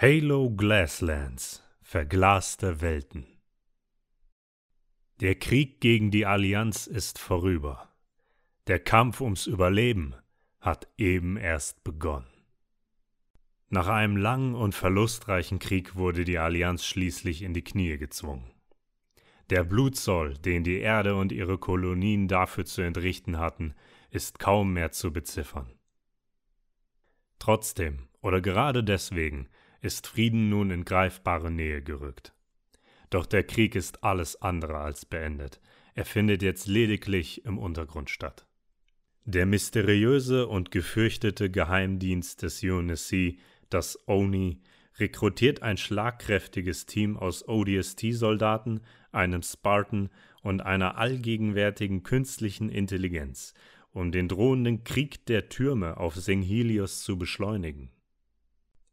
Halo Glasslands Verglaste Welten Der Krieg gegen die Allianz ist vorüber. Der Kampf ums Überleben hat eben erst begonnen. Nach einem langen und verlustreichen Krieg wurde die Allianz schließlich in die Knie gezwungen. Der Blutzoll, den die Erde und ihre Kolonien dafür zu entrichten hatten, ist kaum mehr zu beziffern. Trotzdem, oder gerade deswegen, ist Frieden nun in greifbare Nähe gerückt. Doch der Krieg ist alles andere als beendet. Er findet jetzt lediglich im Untergrund statt. Der mysteriöse und gefürchtete Geheimdienst des UNSC, das ONI, rekrutiert ein schlagkräftiges Team aus ODST-Soldaten, einem Spartan und einer allgegenwärtigen künstlichen Intelligenz, um den drohenden Krieg der Türme auf Singhelios zu beschleunigen.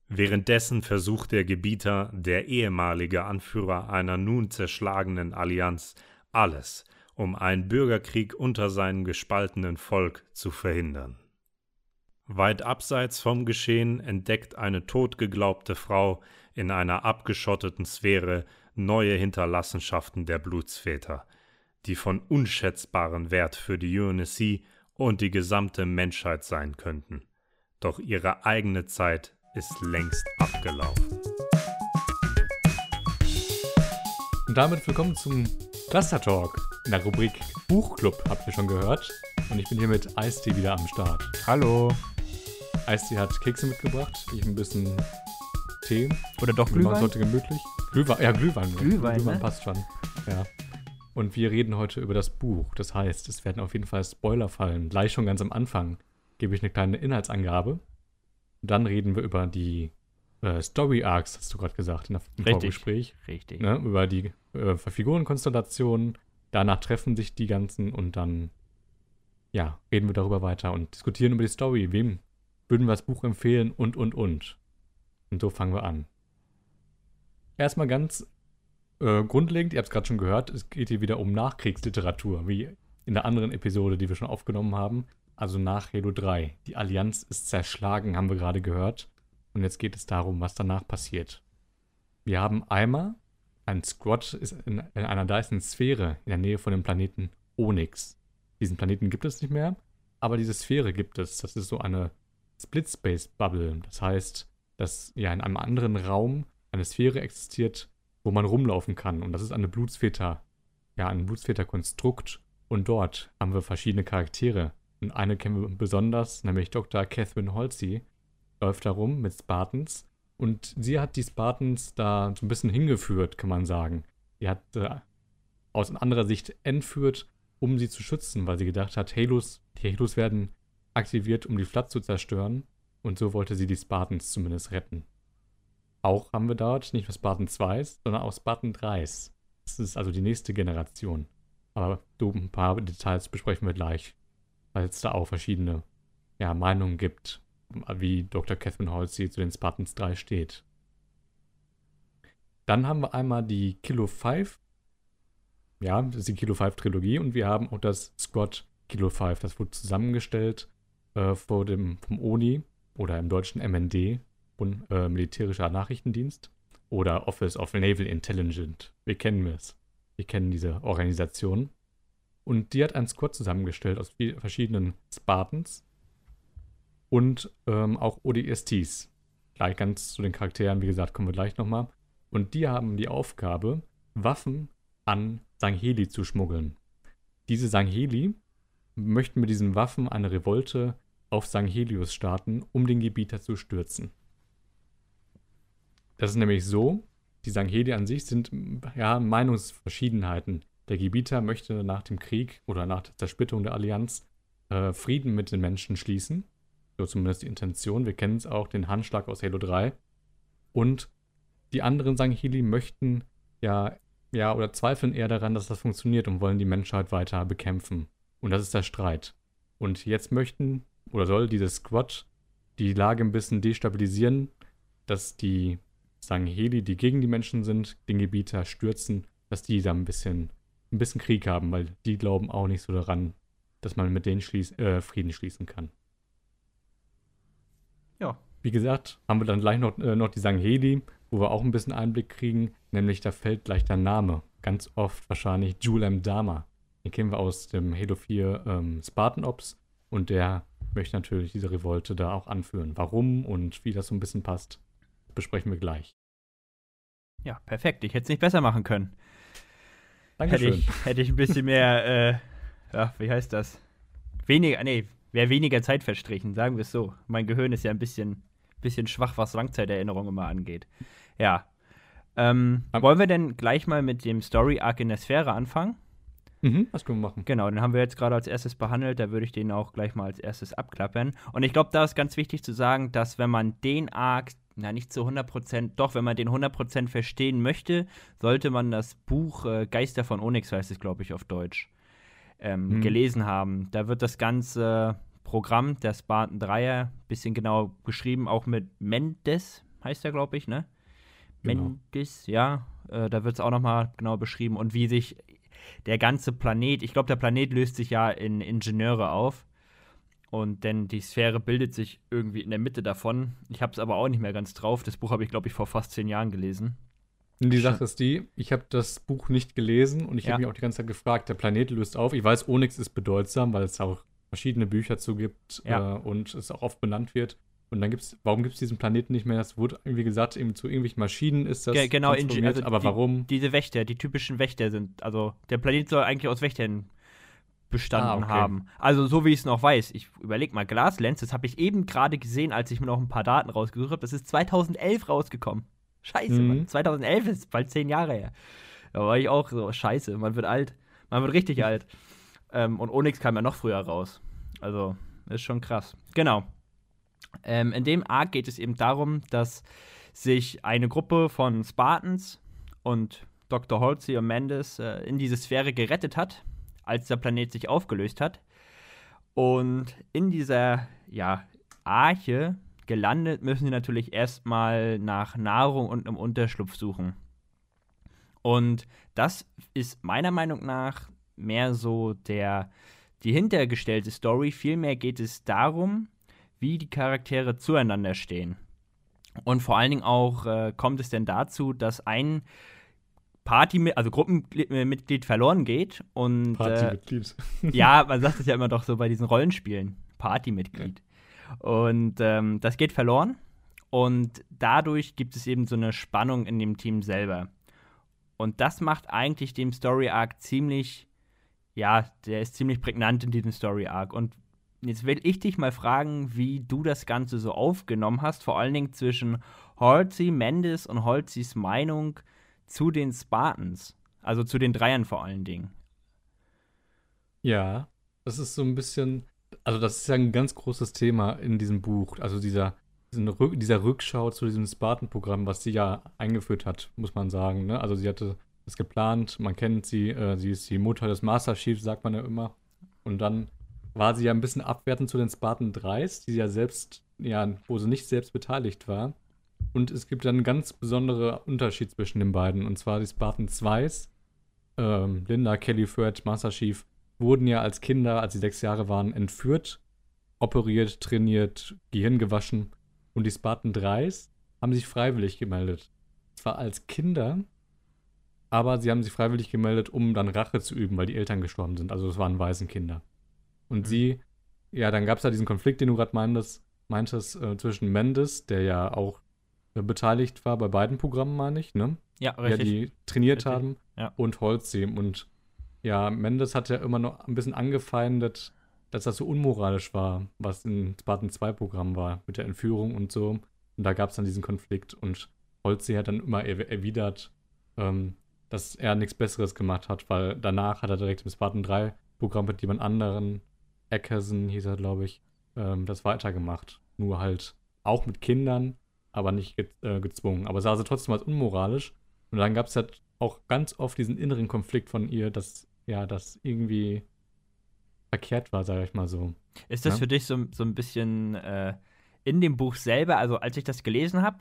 Währenddessen versucht der Gebieter, der ehemalige Anführer einer nun zerschlagenen Allianz, alles, um einen Bürgerkrieg unter seinem gespaltenen Volk zu verhindern. Weit abseits vom Geschehen entdeckt eine totgeglaubte Frau in einer abgeschotteten Sphäre neue Hinterlassenschaften der Blutsväter, die von unschätzbarem Wert für die UNSC und die gesamte Menschheit sein könnten. Doch ihre eigene Zeit ist längst abgelaufen. Und damit willkommen zum Cluster Talk in der Rubrik Buchclub, habt ihr schon gehört. Und ich bin hier mit Eistee wieder am Start. Hallo. Eistee hat Kekse mitgebracht, ich ein bisschen Tee. Oder doch Glühwein? heute gemütlich. Glühwein, ja, Glühwein. ne? Glühwein, Glühwein ne? passt schon. Ja. Und wir reden heute über das Buch. Das heißt, es werden auf jeden Fall Spoiler fallen. Gleich schon ganz am Anfang gebe ich eine kleine Inhaltsangabe. Dann reden wir über die äh, Story Arcs, hast du gerade gesagt, in der, im Richtig. Vorgespräch. Richtig. Ne? Über die äh, Figurenkonstellationen. Danach treffen sich die ganzen und dann, ja, reden wir darüber weiter und diskutieren über die Story. Wem würden wir das Buch empfehlen und, und, und. Und so fangen wir an. Erstmal ganz äh, grundlegend, ihr habt es gerade schon gehört, es geht hier wieder um Nachkriegsliteratur, wie in der anderen Episode, die wir schon aufgenommen haben. Also nach Halo 3. Die Allianz ist zerschlagen, haben wir gerade gehört. Und jetzt geht es darum, was danach passiert. Wir haben einmal ein Squad ist in, in einer Dyson-Sphäre in der Nähe von dem Planeten Onyx. Diesen Planeten gibt es nicht mehr, aber diese Sphäre gibt es. Das ist so eine Split-Space-Bubble. Das heißt, dass ja in einem anderen Raum eine Sphäre existiert, wo man rumlaufen kann. Und das ist eine Blutsväter, ja, ein Blutsväter-Konstrukt. Und dort haben wir verschiedene Charaktere. Und eine kennen wir besonders, nämlich Dr. Catherine Halsey, läuft da rum mit Spartans. Und sie hat die Spartans da so ein bisschen hingeführt, kann man sagen. Die hat äh, aus anderer Sicht entführt, um sie zu schützen, weil sie gedacht hat, Halos, die Halos werden aktiviert, um die Flat zu zerstören. Und so wollte sie die Spartans zumindest retten. Auch haben wir dort nicht nur Spartan 2, sondern auch Spartan 3s. Das ist also die nächste Generation. Aber ein paar Details besprechen wir gleich, weil es da auch verschiedene ja, Meinungen gibt, wie Dr. Catherine Halsey zu den Spartans 3 steht. Dann haben wir einmal die Kilo 5. Ja, das ist die Kilo 5 Trilogie und wir haben auch das Squad Kilo 5. Das wurde zusammengestellt äh, vor dem, vom ONI oder im deutschen MND, Bund, äh, Militärischer Nachrichtendienst oder Office of Naval Intelligence. Wir kennen es. Wir kennen diese Organisation. Und die hat einen Squad zusammengestellt aus verschiedenen Spartans und ähm, auch ODSTs. Gleich ganz zu den Charakteren, wie gesagt, kommen wir gleich nochmal. Und die haben die Aufgabe, Waffen an Sangheli zu schmuggeln. Diese Sangheli möchten mit diesen Waffen eine Revolte auf Sanghelius starten, um den Gebieter zu stürzen. Das ist nämlich so, die Sangheli an sich sind ja Meinungsverschiedenheiten. Der Gebieter möchte nach dem Krieg oder nach der Zersplitterung der Allianz äh, Frieden mit den Menschen schließen. So zumindest die Intention. Wir kennen es auch, den Handschlag aus Halo 3. Und die anderen Sangheli möchten ja, ja, oder zweifeln eher daran, dass das funktioniert und wollen die Menschheit weiter bekämpfen. Und das ist der Streit. Und jetzt möchten oder soll dieses Squad die Lage ein bisschen destabilisieren, dass die Sangheli, die gegen die Menschen sind, den Gebieter stürzen, dass die da ein bisschen, ein bisschen Krieg haben, weil die glauben auch nicht so daran, dass man mit denen schließ, äh, Frieden schließen kann. Ja, wie gesagt, haben wir dann gleich noch, äh, noch die Sangheli, wo wir auch ein bisschen Einblick kriegen, nämlich da fällt gleich der Name. Ganz oft wahrscheinlich Julem Dama. Den kennen wir aus dem Halo 4 ähm, Spartan Ops und der möchte natürlich diese Revolte da auch anführen. Warum und wie das so ein bisschen passt, besprechen wir gleich. Ja, perfekt. Ich hätte es nicht besser machen können. Dankeschön. Hätte ich, hätte ich ein bisschen mehr, äh, ja, wie heißt das? Weniger, nee, wäre weniger Zeit verstrichen, sagen wir es so. Mein Gehirn ist ja ein bisschen, bisschen schwach, was Langzeiterinnerung immer angeht. Ja. Ähm, wollen wir denn gleich mal mit dem Story-Arc in der Sphäre anfangen? Mhm, was können wir machen? Genau, den haben wir jetzt gerade als erstes behandelt, da würde ich den auch gleich mal als erstes abklappern. Und ich glaube, da ist ganz wichtig zu sagen, dass wenn man den Arc, na nicht zu 100%, doch, wenn man den 100% verstehen möchte, sollte man das Buch äh, Geister von Onyx, heißt es, glaube ich, auf Deutsch, ähm, mhm. gelesen haben. Da wird das ganze Programm der Spartan 3er bisschen genau beschrieben, auch mit Mendes, heißt er, glaube ich, ne? Genau. Mendes, ja, äh, da wird es auch nochmal genau beschrieben und wie sich der ganze Planet, ich glaube, der Planet löst sich ja in Ingenieure auf. Und denn die Sphäre bildet sich irgendwie in der Mitte davon. Ich habe es aber auch nicht mehr ganz drauf. Das Buch habe ich, glaube ich, vor fast zehn Jahren gelesen. Die Sache ist die, ich habe das Buch nicht gelesen und ich ja. habe mich auch die ganze Zeit gefragt, der Planet löst auf. Ich weiß, Onyx ist bedeutsam, weil es auch verschiedene Bücher zu gibt ja. äh, und es auch oft benannt wird. Und dann gibt's, warum gibt es diesen Planeten nicht mehr? Das wurde irgendwie gesagt, eben zu irgendwelchen Maschinen ist das. Ge genau, also aber die, warum? Diese Wächter, die typischen Wächter sind, also der Planet soll eigentlich aus Wächtern bestanden ah, okay. haben. Also so wie ich es noch weiß. Ich überlege mal, Glaslens, das habe ich eben gerade gesehen, als ich mir noch ein paar Daten rausgesucht habe. Das ist 2011 rausgekommen. Scheiße, mhm. Mann. 2011 ist bald zehn Jahre her. Da war ich auch so, scheiße, man wird alt. Man wird richtig alt. Ähm, und Onyx kam ja noch früher raus. Also, ist schon krass. Genau. Ähm, in dem Arc geht es eben darum, dass sich eine Gruppe von Spartans und Dr. Holtzy und Mendes äh, in diese Sphäre gerettet hat, als der Planet sich aufgelöst hat. Und in dieser ja, Arche gelandet müssen sie natürlich erstmal nach Nahrung und einem Unterschlupf suchen. Und das ist meiner Meinung nach mehr so der die hintergestellte Story. Vielmehr geht es darum, wie die Charaktere zueinander stehen. Und vor allen Dingen auch äh, kommt es denn dazu, dass ein Party, also Gruppenmitglied verloren geht und Partymitglied. Äh, ja, man sagt es ja immer doch so bei diesen Rollenspielen, Partymitglied. Ja. Und ähm, das geht verloren und dadurch gibt es eben so eine Spannung in dem Team selber. Und das macht eigentlich dem Story Arc ziemlich, ja, der ist ziemlich prägnant in diesem Story Arc. Und Jetzt will ich dich mal fragen, wie du das Ganze so aufgenommen hast, vor allen Dingen zwischen Halsey, Mendes und Halseys Meinung zu den Spartans. Also zu den Dreiern vor allen Dingen. Ja, das ist so ein bisschen, also das ist ja ein ganz großes Thema in diesem Buch. Also dieser, dieser Rückschau zu diesem Spartan-Programm, was sie ja eingeführt hat, muss man sagen. Ne? Also sie hatte es geplant, man kennt sie, äh, sie ist die Mutter des Master Chiefs, sagt man ja immer. Und dann war sie ja ein bisschen abwertend zu den Spartan 3s, die sie ja selbst, ja, wo sie nicht selbst beteiligt war. Und es gibt dann einen ganz besonderen Unterschied zwischen den beiden. Und zwar die Spartan 2s, ähm, Linda, Kelly Fred, Master Chief, wurden ja als Kinder, als sie sechs Jahre waren, entführt, operiert, trainiert, Gehirn gewaschen. Und die Spartan 3s haben sich freiwillig gemeldet. Zwar als Kinder, aber sie haben sich freiwillig gemeldet, um dann Rache zu üben, weil die Eltern gestorben sind. Also es waren Waisenkinder. Und mhm. sie, ja, dann gab es ja diesen Konflikt, den du gerade meintest, meintest äh, zwischen Mendes, der ja auch beteiligt war bei beiden Programmen, meine ich, ne? Ja, richtig. Ja, die trainiert richtig. haben. Ja. Und Holzim. Und ja, Mendes hat ja immer noch ein bisschen angefeindet, dass das so unmoralisch war, was im Spartan 2 Programm war, mit der Entführung und so. Und da gab es dann diesen Konflikt. Und Holzi hat dann immer erwidert, ähm, dass er nichts Besseres gemacht hat, weil danach hat er direkt im Spartan 3 Programm mit jemand anderen Eckerson hieß er, glaube ich, ähm, das weitergemacht. Nur halt auch mit Kindern, aber nicht ge äh, gezwungen. Aber sah sie trotzdem als unmoralisch. Und dann gab es halt auch ganz oft diesen inneren Konflikt von ihr, dass ja, das irgendwie verkehrt war, sage ich mal so. Ist das ja? für dich so, so ein bisschen äh, in dem Buch selber, also als ich das gelesen habe,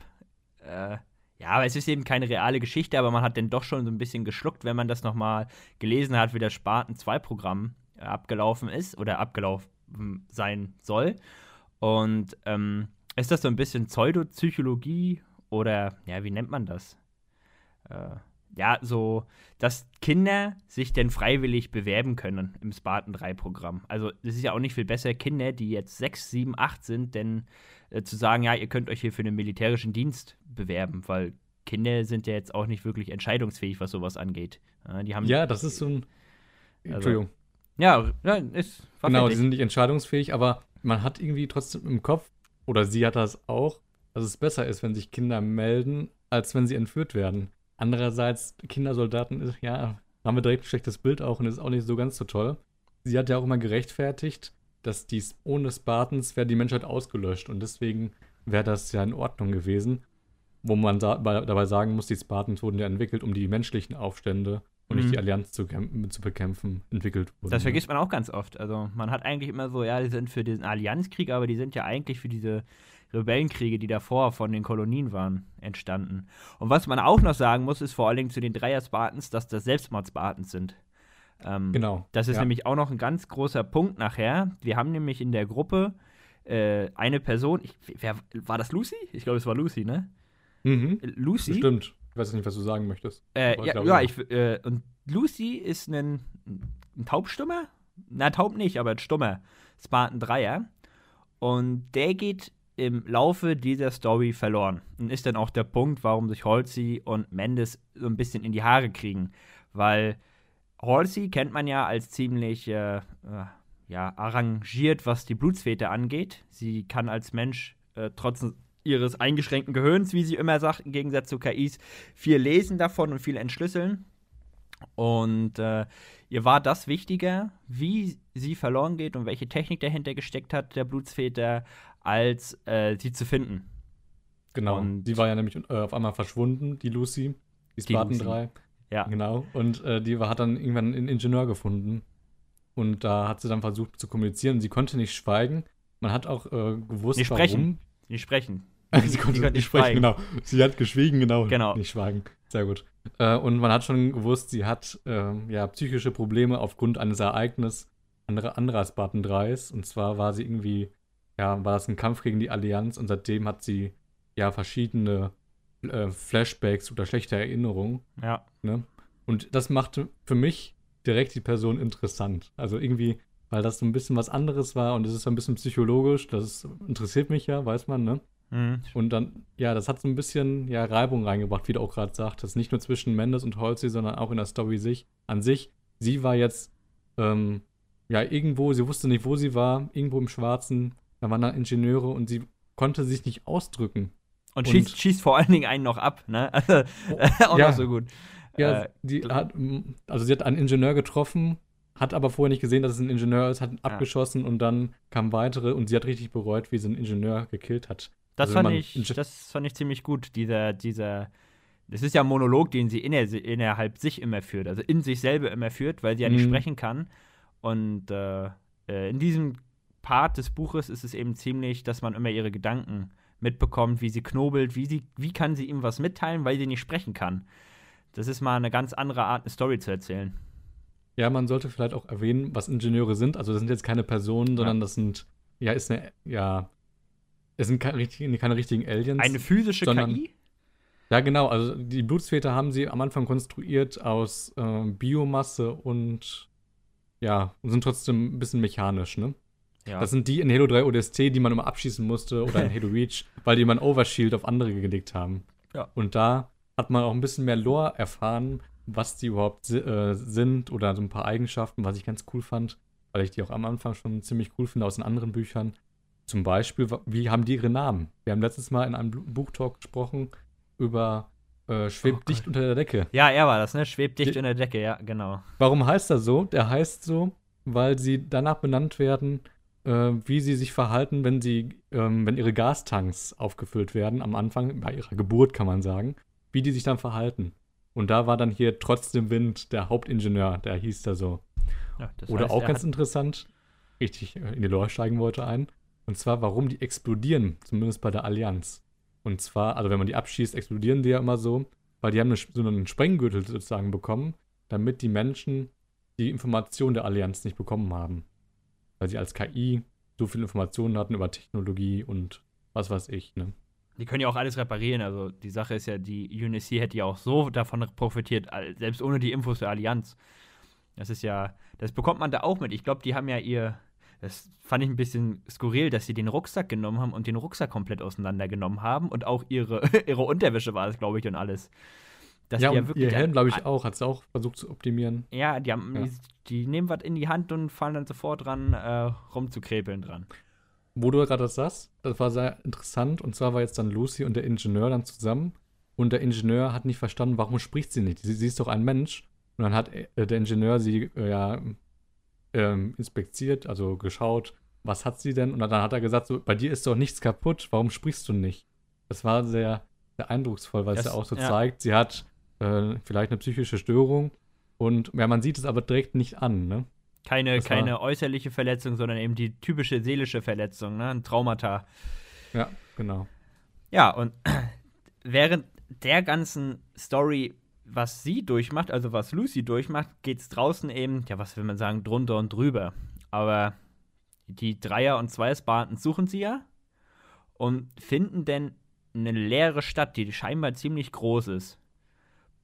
äh, ja, aber es ist eben keine reale Geschichte, aber man hat dann doch schon so ein bisschen geschluckt, wenn man das nochmal gelesen hat, wie das Spartan 2 Programm abgelaufen ist oder abgelaufen sein soll. Und ähm, ist das so ein bisschen Pseudopsychologie oder, ja, wie nennt man das? Äh, ja, so, dass Kinder sich denn freiwillig bewerben können im Spartan 3-Programm. Also, es ist ja auch nicht viel besser, Kinder, die jetzt 6, 7, 8 sind, denn äh, zu sagen, ja, ihr könnt euch hier für einen militärischen Dienst bewerben, weil Kinder sind ja jetzt auch nicht wirklich entscheidungsfähig, was sowas angeht. Ja, die haben, ja das ist so ein. Also, Entschuldigung. Ja, ist. Genau, die sind nicht entscheidungsfähig, aber man hat irgendwie trotzdem im Kopf, oder sie hat das auch, dass es besser ist, wenn sich Kinder melden, als wenn sie entführt werden. Andererseits, Kindersoldaten ja, haben wir direkt ein schlechtes Bild auch und ist auch nicht so ganz so toll. Sie hat ja auch immer gerechtfertigt, dass dies ohne Spartans wäre die Menschheit ausgelöscht und deswegen wäre das ja in Ordnung gewesen. Wo man sa dabei sagen muss, die Spartans wurden ja entwickelt, um die menschlichen Aufstände und mhm. nicht die Allianz zu, zu, bekämpfen, entwickelt wurden. Das ne? vergisst man auch ganz oft. Also man hat eigentlich immer so, ja, die sind für diesen Allianzkrieg, aber die sind ja eigentlich für diese Rebellenkriege, die davor von den Kolonien waren, entstanden. Und was man auch noch sagen muss, ist vor allen Dingen zu den Dreier-Spartans, dass das Selbstmord-Spartans sind. Ähm, genau. Das ist ja. nämlich auch noch ein ganz großer Punkt nachher. Wir haben nämlich in der Gruppe äh, eine Person, ich, wer, war das Lucy? Ich glaube, es war Lucy, ne? Mhm. Lucy. Stimmt. Ich weiß nicht, was du sagen möchtest. Äh, ja, ja, ich, äh, und Lucy ist ein, ein Taubstummer? Na, taub nicht, aber ein stummer Spartan Dreier. Und der geht im Laufe dieser Story verloren. Und ist dann auch der Punkt, warum sich Halsey und Mendes so ein bisschen in die Haare kriegen. Weil Halsey kennt man ja als ziemlich äh, äh, ja, arrangiert, was die Blutsfete angeht. Sie kann als Mensch äh, trotz ihres eingeschränkten Gehirns, wie sie immer sagt, im Gegensatz zu KIs, viel lesen davon und viel entschlüsseln. Und äh, ihr war das wichtiger, wie sie verloren geht und welche Technik dahinter gesteckt hat, der Blutsväter, als äh, sie zu finden. Genau. Und die war ja nämlich äh, auf einmal verschwunden, die Lucy, die Spartan 3. Ja. Genau. Und äh, die hat dann irgendwann einen Ingenieur gefunden. Und da hat sie dann versucht zu kommunizieren. Sie konnte nicht schweigen. Man hat auch äh, gewusst, nicht sprechen. warum. Nicht sprechen. sie konnte nicht, nicht sprechen, genau. Sie hat geschwiegen, genau. Genau. Nicht schweigen. Sehr gut. Äh, und man hat schon gewusst, sie hat ähm, ja psychische Probleme aufgrund eines Ereignisses anderer, anderer Spartan 3s. Und zwar war sie irgendwie ja, war das ein Kampf gegen die Allianz und seitdem hat sie ja verschiedene äh, Flashbacks oder schlechte Erinnerungen. Ja. Ne? Und das machte für mich direkt die Person interessant. Also irgendwie, weil das so ein bisschen was anderes war und es ist so ein bisschen psychologisch, das interessiert mich ja, weiß man, ne? Mhm. Und dann, ja, das hat so ein bisschen ja, Reibung reingebracht, wie du auch gerade sagtest. Nicht nur zwischen Mendes und Holzi, sondern auch in der Story sich, an sich. Sie war jetzt, ähm, ja, irgendwo, sie wusste nicht, wo sie war, irgendwo im Schwarzen, da waren da Ingenieure und sie konnte sich nicht ausdrücken. Und, und schießt, schießt, vor allen Dingen einen noch ab, ne? Also, auch ja, noch so gut. Ja, äh, die hat, also sie hat einen Ingenieur getroffen, hat aber vorher nicht gesehen, dass es ein Ingenieur ist, hat ihn ja. abgeschossen und dann kamen weitere und sie hat richtig bereut, wie sie einen Ingenieur gekillt hat. Das, also, fand, ich, das fand ich ziemlich gut, dieser, dieser, das ist ja ein Monolog, den sie inner, innerhalb sich immer führt, also in sich selber immer führt, weil sie ja nicht mhm. sprechen kann. Und äh, äh in diesem Part des Buches ist es eben ziemlich, dass man immer ihre Gedanken mitbekommt, wie sie knobelt, wie, sie, wie kann sie ihm was mitteilen, weil sie nicht sprechen kann. Das ist mal eine ganz andere Art, eine Story zu erzählen. Ja, man sollte vielleicht auch erwähnen, was Ingenieure sind. Also das sind jetzt keine Personen, sondern ja. das sind, ja, ist eine, ja, es sind keine, keine richtigen Aliens. Eine physische sondern, KI? Ja, genau. Also die Blutsväter haben sie am Anfang konstruiert aus äh, Biomasse und ja, und sind trotzdem ein bisschen mechanisch, ne? Ja. Das sind die in Halo 3 ODST, die man immer abschießen musste oder in Halo Reach, weil die immer ein Overshield auf andere gelegt haben. Ja. Und da hat man auch ein bisschen mehr Lore erfahren, was die überhaupt äh, sind oder so ein paar Eigenschaften, was ich ganz cool fand, weil ich die auch am Anfang schon ziemlich cool finde aus den anderen Büchern. Zum Beispiel, wie haben die ihre Namen? Wir haben letztes Mal in einem Buchtalk gesprochen über äh, Schwebt oh dicht unter der Decke. Ja, er war das, ne? Schwebt dicht die, unter der Decke, ja, genau. Warum heißt er so? Der heißt so, weil sie danach benannt werden, äh, wie sie sich verhalten, wenn sie, ähm, wenn ihre Gastanks aufgefüllt werden am Anfang, bei ihrer Geburt kann man sagen, wie die sich dann verhalten. Und da war dann hier trotzdem Wind der Hauptingenieur, der hieß da so. Ja, Oder heißt, auch ganz interessant, richtig äh, in die Lore steigen wollte ein, und zwar, warum die explodieren, zumindest bei der Allianz. Und zwar, also wenn man die abschießt, explodieren die ja immer so, weil die haben eine, so einen Sprenggürtel sozusagen bekommen, damit die Menschen die Information der Allianz nicht bekommen haben weil sie als KI so viele Informationen hatten über Technologie und was weiß ich, ne? Die können ja auch alles reparieren. Also die Sache ist ja, die UNSC hätte ja auch so davon profitiert, selbst ohne die Infos der Allianz. Das ist ja, das bekommt man da auch mit. Ich glaube, die haben ja ihr, das fand ich ein bisschen skurril, dass sie den Rucksack genommen haben und den Rucksack komplett auseinandergenommen haben und auch ihre, ihre Unterwäsche war es, glaube ich, und alles. Dass ja, ja ihr Helm, glaube ich, auch, hat es auch versucht zu optimieren. Ja, die, haben, ja. Die, die, nehmen was in die Hand und fallen dann sofort dran, äh, rumzukrepeln dran. Wo du gerade das sagst, das war sehr interessant. Und zwar war jetzt dann Lucy und der Ingenieur dann zusammen. Und der Ingenieur hat nicht verstanden, warum spricht sie nicht? Sie, sie ist doch ein Mensch. Und dann hat äh, der Ingenieur sie äh, ja ähm, inspiziert, also geschaut, was hat sie denn? Und dann hat er gesagt, so, bei dir ist doch nichts kaputt, warum sprichst du nicht? Das war sehr, sehr eindrucksvoll, weil es ja auch so ja. zeigt, sie hat äh, vielleicht eine psychische Störung. Und ja, man sieht es aber direkt nicht an, ne? Keine, keine äußerliche Verletzung, sondern eben die typische seelische Verletzung, ne? Ein Traumata. Ja, genau. Ja, und während der ganzen Story, was sie durchmacht, also was Lucy durchmacht, geht es draußen eben, ja, was will man sagen, drunter und drüber. Aber die Dreier- und Zweiersbanden suchen sie ja und finden denn eine leere Stadt, die scheinbar ziemlich groß ist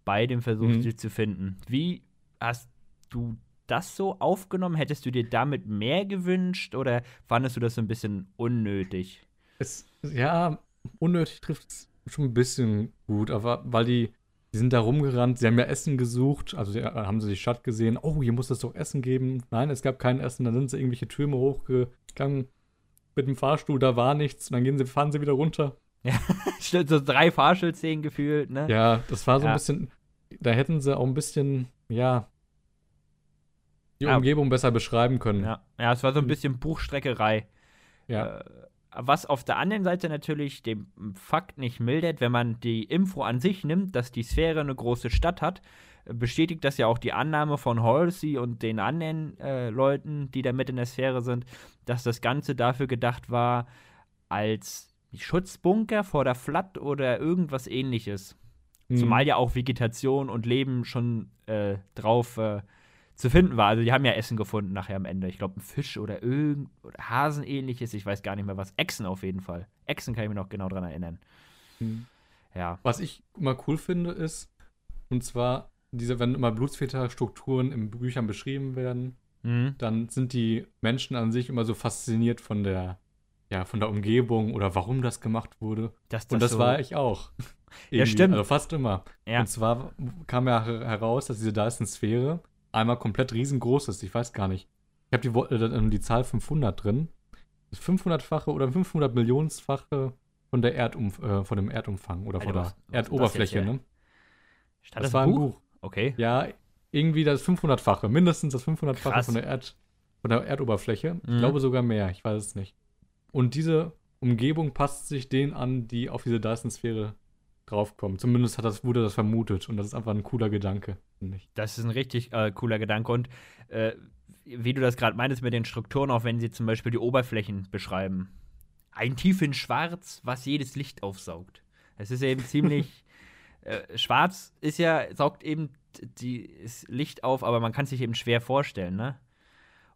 bei dem Versuch, mhm. sie zu finden. Wie hast du das so aufgenommen? Hättest du dir damit mehr gewünscht oder fandest du das so ein bisschen unnötig? Es, ja, unnötig trifft es schon ein bisschen gut, aber weil die, die sind da rumgerannt, sie haben ja Essen gesucht, also sie, haben sie die Stadt gesehen, oh, hier muss es doch Essen geben. Nein, es gab kein Essen, dann sind sie irgendwelche Türme hochgegangen mit dem Fahrstuhl, da war nichts, und dann gehen sie, fahren sie wieder runter. Ja, so drei Fahrstuhlszenen gefühlt, ne? Ja, das war so ja. ein bisschen, da hätten sie auch ein bisschen, ja, die ja. Umgebung besser beschreiben können. Ja. ja, es war so ein bisschen Buchstreckerei. Ja. Äh, was auf der anderen Seite natürlich dem Fakt nicht mildert, wenn man die Info an sich nimmt, dass die Sphäre eine große Stadt hat, bestätigt das ja auch die Annahme von Halsey und den anderen äh, Leuten, die da mit in der Sphäre sind, dass das Ganze dafür gedacht war als Schutzbunker vor der Flat oder irgendwas ähnliches. Mhm. Zumal ja auch Vegetation und Leben schon äh, drauf äh, zu finden war. Also die haben ja Essen gefunden nachher am Ende. Ich glaube, ein Fisch oder irgend oder Hasenähnliches. Ich weiß gar nicht mehr was. Echsen auf jeden Fall. Echsen kann ich mir noch genau dran erinnern. Mhm. Ja. Was ich immer cool finde, ist, und zwar, diese, wenn immer Blutsväter-Strukturen in Büchern beschrieben werden, mhm. dann sind die Menschen an sich immer so fasziniert von der, ja, von der Umgebung oder warum das gemacht wurde. Das, das und das so war ich auch. ja, stimmt. Also fast immer. Ja. Und zwar kam ja heraus, dass diese Dyson-Sphäre einmal komplett riesengroß ist. Ich weiß gar nicht. Ich habe die, äh, die Zahl 500 drin. Das 500-fache oder 500 Millionenfache von der Erdumf äh, von dem Erdumfang oder von der Erdoberfläche, das ne? Stand das, das war ein Buch? Buch? Okay. Ja, irgendwie das 500-fache, mindestens das 500-fache von der Erd von der Erdoberfläche. Mhm. Ich glaube sogar mehr, ich weiß es nicht. Und diese Umgebung passt sich denen an, die auf diese Dyson-Sphäre draufkommen. Zumindest hat das, wurde das vermutet und das ist einfach ein cooler Gedanke, finde ich. Das ist ein richtig äh, cooler Gedanke und äh, wie du das gerade meintest mit den Strukturen, auch wenn sie zum Beispiel die Oberflächen beschreiben. Ein Tief in Schwarz, was jedes Licht aufsaugt. Es ist eben ziemlich. äh, schwarz ist ja, saugt eben das Licht auf, aber man kann sich eben schwer vorstellen, ne?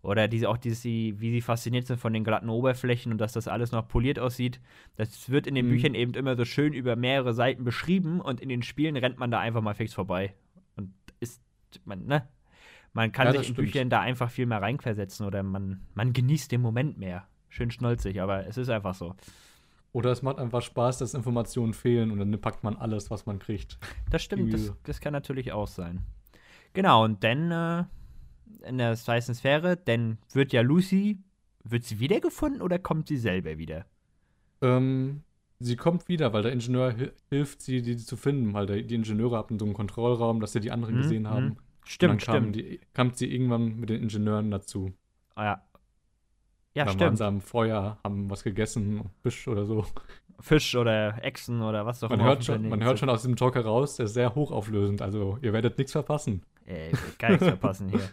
Oder diese, auch diese, wie sie fasziniert sind von den glatten Oberflächen und dass das alles noch poliert aussieht. Das wird in den mhm. Büchern eben immer so schön über mehrere Seiten beschrieben und in den Spielen rennt man da einfach mal fix vorbei. Und ist, man, ne? Man kann ja, sich in stimmt. Büchern da einfach viel mehr reinversetzen oder man, man genießt den Moment mehr. Schön schnolzig, aber es ist einfach so. Oder es macht einfach Spaß, dass Informationen fehlen und dann packt man alles, was man kriegt. Das stimmt, das, das, kann natürlich auch sein. Genau, und dann äh, in der weißen Sphäre, denn wird ja Lucy, wird sie wiedergefunden oder kommt sie selber wieder? Ähm, sie kommt wieder, weil der Ingenieur hilft sie, die zu finden, weil der, die Ingenieure hatten so einen Kontrollraum, dass sie die anderen mhm, gesehen haben. Mhm. Stimmt, dann stimmt. Die, kam sie irgendwann mit den Ingenieuren dazu. Ah ja. Ja, dann stimmt. waren sie am Feuer, haben was gegessen, Fisch oder so. Fisch oder Echsen oder was auch man immer. Hört schon, man hört schon aus dem Talk heraus, der ist sehr hochauflösend. Also ihr werdet nichts verpassen. Ey, gar nichts verpassen hier.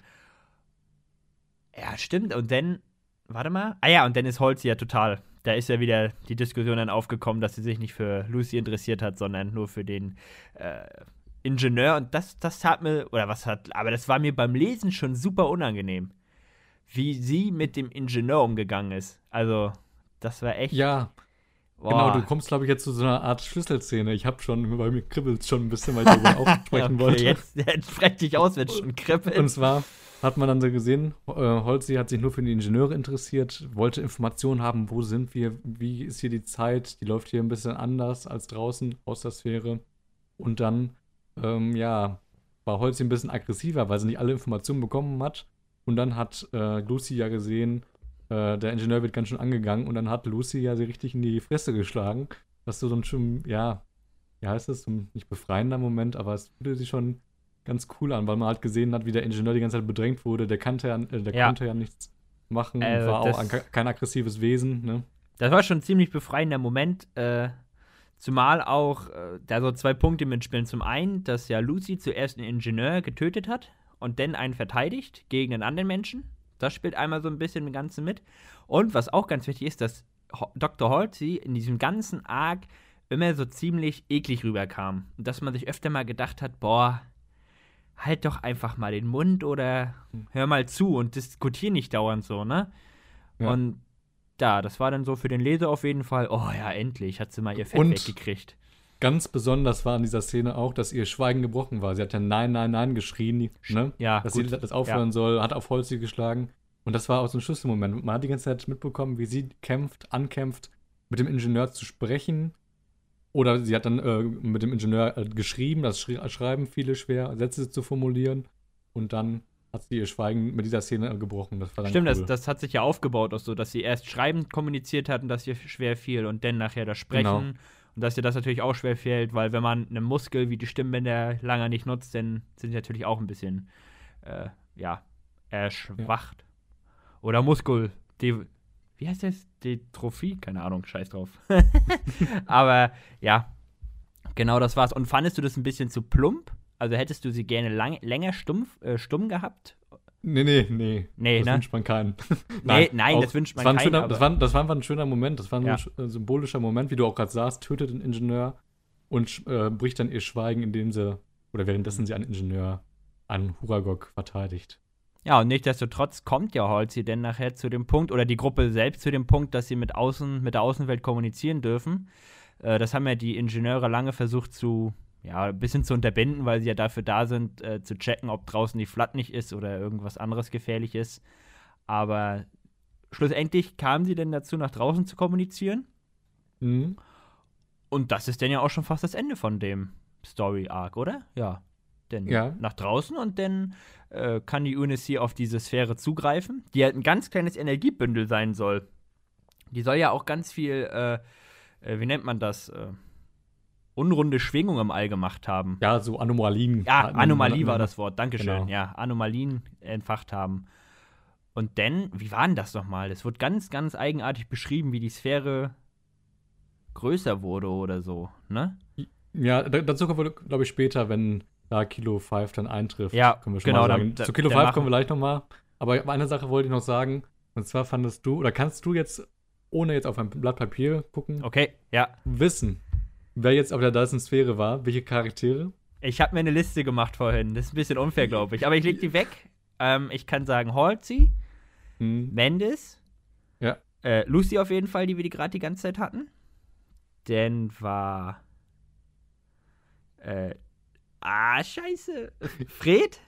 Ja, stimmt. Und dann, warte mal. Ah ja, und dann ist Holz ja total. Da ist ja wieder die Diskussion dann aufgekommen, dass sie sich nicht für Lucy interessiert hat, sondern nur für den äh, Ingenieur. Und das, das hat mir, oder was hat, aber das war mir beim Lesen schon super unangenehm. Wie sie mit dem Ingenieur umgegangen ist. Also, das war echt. Ja. Genau, du kommst, glaube ich, jetzt zu so einer Art Schlüsselszene. Ich habe schon, bei mir kribbelt schon ein bisschen, weil ich darüber aufsprechen okay, wollte. Jetzt, jetzt sprech dich aus, wenn es schon kribbelt. Und zwar hat man dann so gesehen, äh, Holzi hat sich nur für die Ingenieure interessiert, wollte Informationen haben, wo sind wir, wie ist hier die Zeit, die läuft hier ein bisschen anders als draußen aus der Sphäre. Und dann, ähm, ja, war Holzi ein bisschen aggressiver, weil sie nicht alle Informationen bekommen hat. Und dann hat äh, Lucy ja gesehen, äh, der Ingenieur wird ganz schön angegangen und dann hat Lucy ja sie richtig in die Fresse geschlagen. Das ist so ein schon, ja, wie heißt das, ein nicht befreiender Moment, aber es fühlte sich schon ganz cool an, weil man halt gesehen hat, wie der Ingenieur die ganze Zeit bedrängt wurde. Der kannte ja, äh, der ja. konnte ja nichts machen, äh, war auch ein, kein aggressives Wesen. Ne? Das war schon ein ziemlich befreiender Moment. Äh, zumal auch äh, da so zwei Punkte mitspielen. Zum einen, dass ja Lucy zuerst einen Ingenieur getötet hat und dann einen verteidigt gegen einen anderen Menschen. Das spielt einmal so ein bisschen im Ganzen mit. Und was auch ganz wichtig ist, dass Dr. Halsey in diesem ganzen Arc immer so ziemlich eklig rüberkam. Und dass man sich öfter mal gedacht hat, boah, halt doch einfach mal den Mund oder hör mal zu und diskutier nicht dauernd so, ne? Ja. Und da, das war dann so für den Leser auf jeden Fall, oh ja, endlich hat sie mal ihr Fett und weggekriegt. Ganz besonders war in dieser Szene auch, dass ihr Schweigen gebrochen war. Sie hat ja Nein, Nein, Nein geschrien, ne? ja, dass gut. sie das aufhören ja. soll, hat auf Holz geschlagen. Und das war auch so ein Schlüsselmoment. Man hat die ganze Zeit mitbekommen, wie sie kämpft, ankämpft, mit dem Ingenieur zu sprechen. Oder sie hat dann äh, mit dem Ingenieur äh, geschrieben, das Schri Schreiben viele schwer, Sätze zu formulieren. Und dann hat sie ihr Schweigen mit dieser Szene gebrochen. Das Stimmt, cool. das, das hat sich ja aufgebaut auch so, dass sie erst Schreiben kommuniziert hatten, dass ihr schwer fiel und dann nachher das Sprechen. Genau. Und dass dir das natürlich auch schwer fällt, weil wenn man einen Muskel wie die Stimmbänder lange nicht nutzt, dann sind sie natürlich auch ein bisschen, äh, ja, erschwacht. Ja. Oder Muskel, die, wie heißt das? Detrophie? Keine Ahnung, scheiß drauf. Aber ja, genau das war's. Und fandest du das ein bisschen zu plump? Also hättest du sie gerne lang, länger stumpf, äh, stumm gehabt? Nee, nee, nee. Nee, das ne? wünscht man keinen. nein, nee, nein das wünscht man keinen. Schöner, das, war, das war einfach ein schöner Moment. Das war ein ja. Äh, symbolischer Moment, wie du auch gerade sagst, tötet den Ingenieur und äh, bricht dann ihr Schweigen, indem sie, oder währenddessen sie einen Ingenieur an Huragok verteidigt. Ja, und nichtsdestotrotz kommt ja Halsey denn nachher zu dem Punkt, oder die Gruppe selbst zu dem Punkt, dass sie mit, außen, mit der Außenwelt kommunizieren dürfen. Äh, das haben ja die Ingenieure lange versucht zu ja, ein bisschen zu unterbinden, weil sie ja dafür da sind, äh, zu checken, ob draußen die Flat nicht ist oder irgendwas anderes gefährlich ist. Aber schlussendlich kam sie denn dazu, nach draußen zu kommunizieren. Mhm. Und das ist dann ja auch schon fast das Ende von dem Story-Arc, oder? Ja. Denn ja. nach draußen und dann äh, kann die UNSC auf diese Sphäre zugreifen, die halt ein ganz kleines Energiebündel sein soll. Die soll ja auch ganz viel, äh, äh, wie nennt man das? Äh, unrunde Schwingung im All gemacht haben. Ja, so Anomalien. Ja, Anomalie war das Wort, Dankeschön. Genau. Ja, Anomalien entfacht haben. Und dann, wie war denn das nochmal? Das wird ganz, ganz eigenartig beschrieben, wie die Sphäre größer wurde oder so, ne? Ja, dazu kommen wir, glaube ich, später, wenn da Kilo 5 dann eintrifft. Ja, können wir schon genau. Mal sagen. Da, Zu Kilo 5 kommen wir gleich nochmal. Aber eine Sache wollte ich noch sagen. Und zwar fandest du, oder kannst du jetzt, ohne jetzt auf ein Blatt Papier gucken, okay, ja. wissen, wer jetzt auf der Dyson-Sphäre war, welche Charaktere? Ich habe mir eine Liste gemacht vorhin. Das ist ein bisschen unfair, glaube ich. Aber ich lege die weg. Ähm, ich kann sagen Halsey, hm. Mendes, ja. Äh, Lucy auf jeden Fall, die wir die gerade die ganze Zeit hatten. Dann war äh, Ah, scheiße. Fred?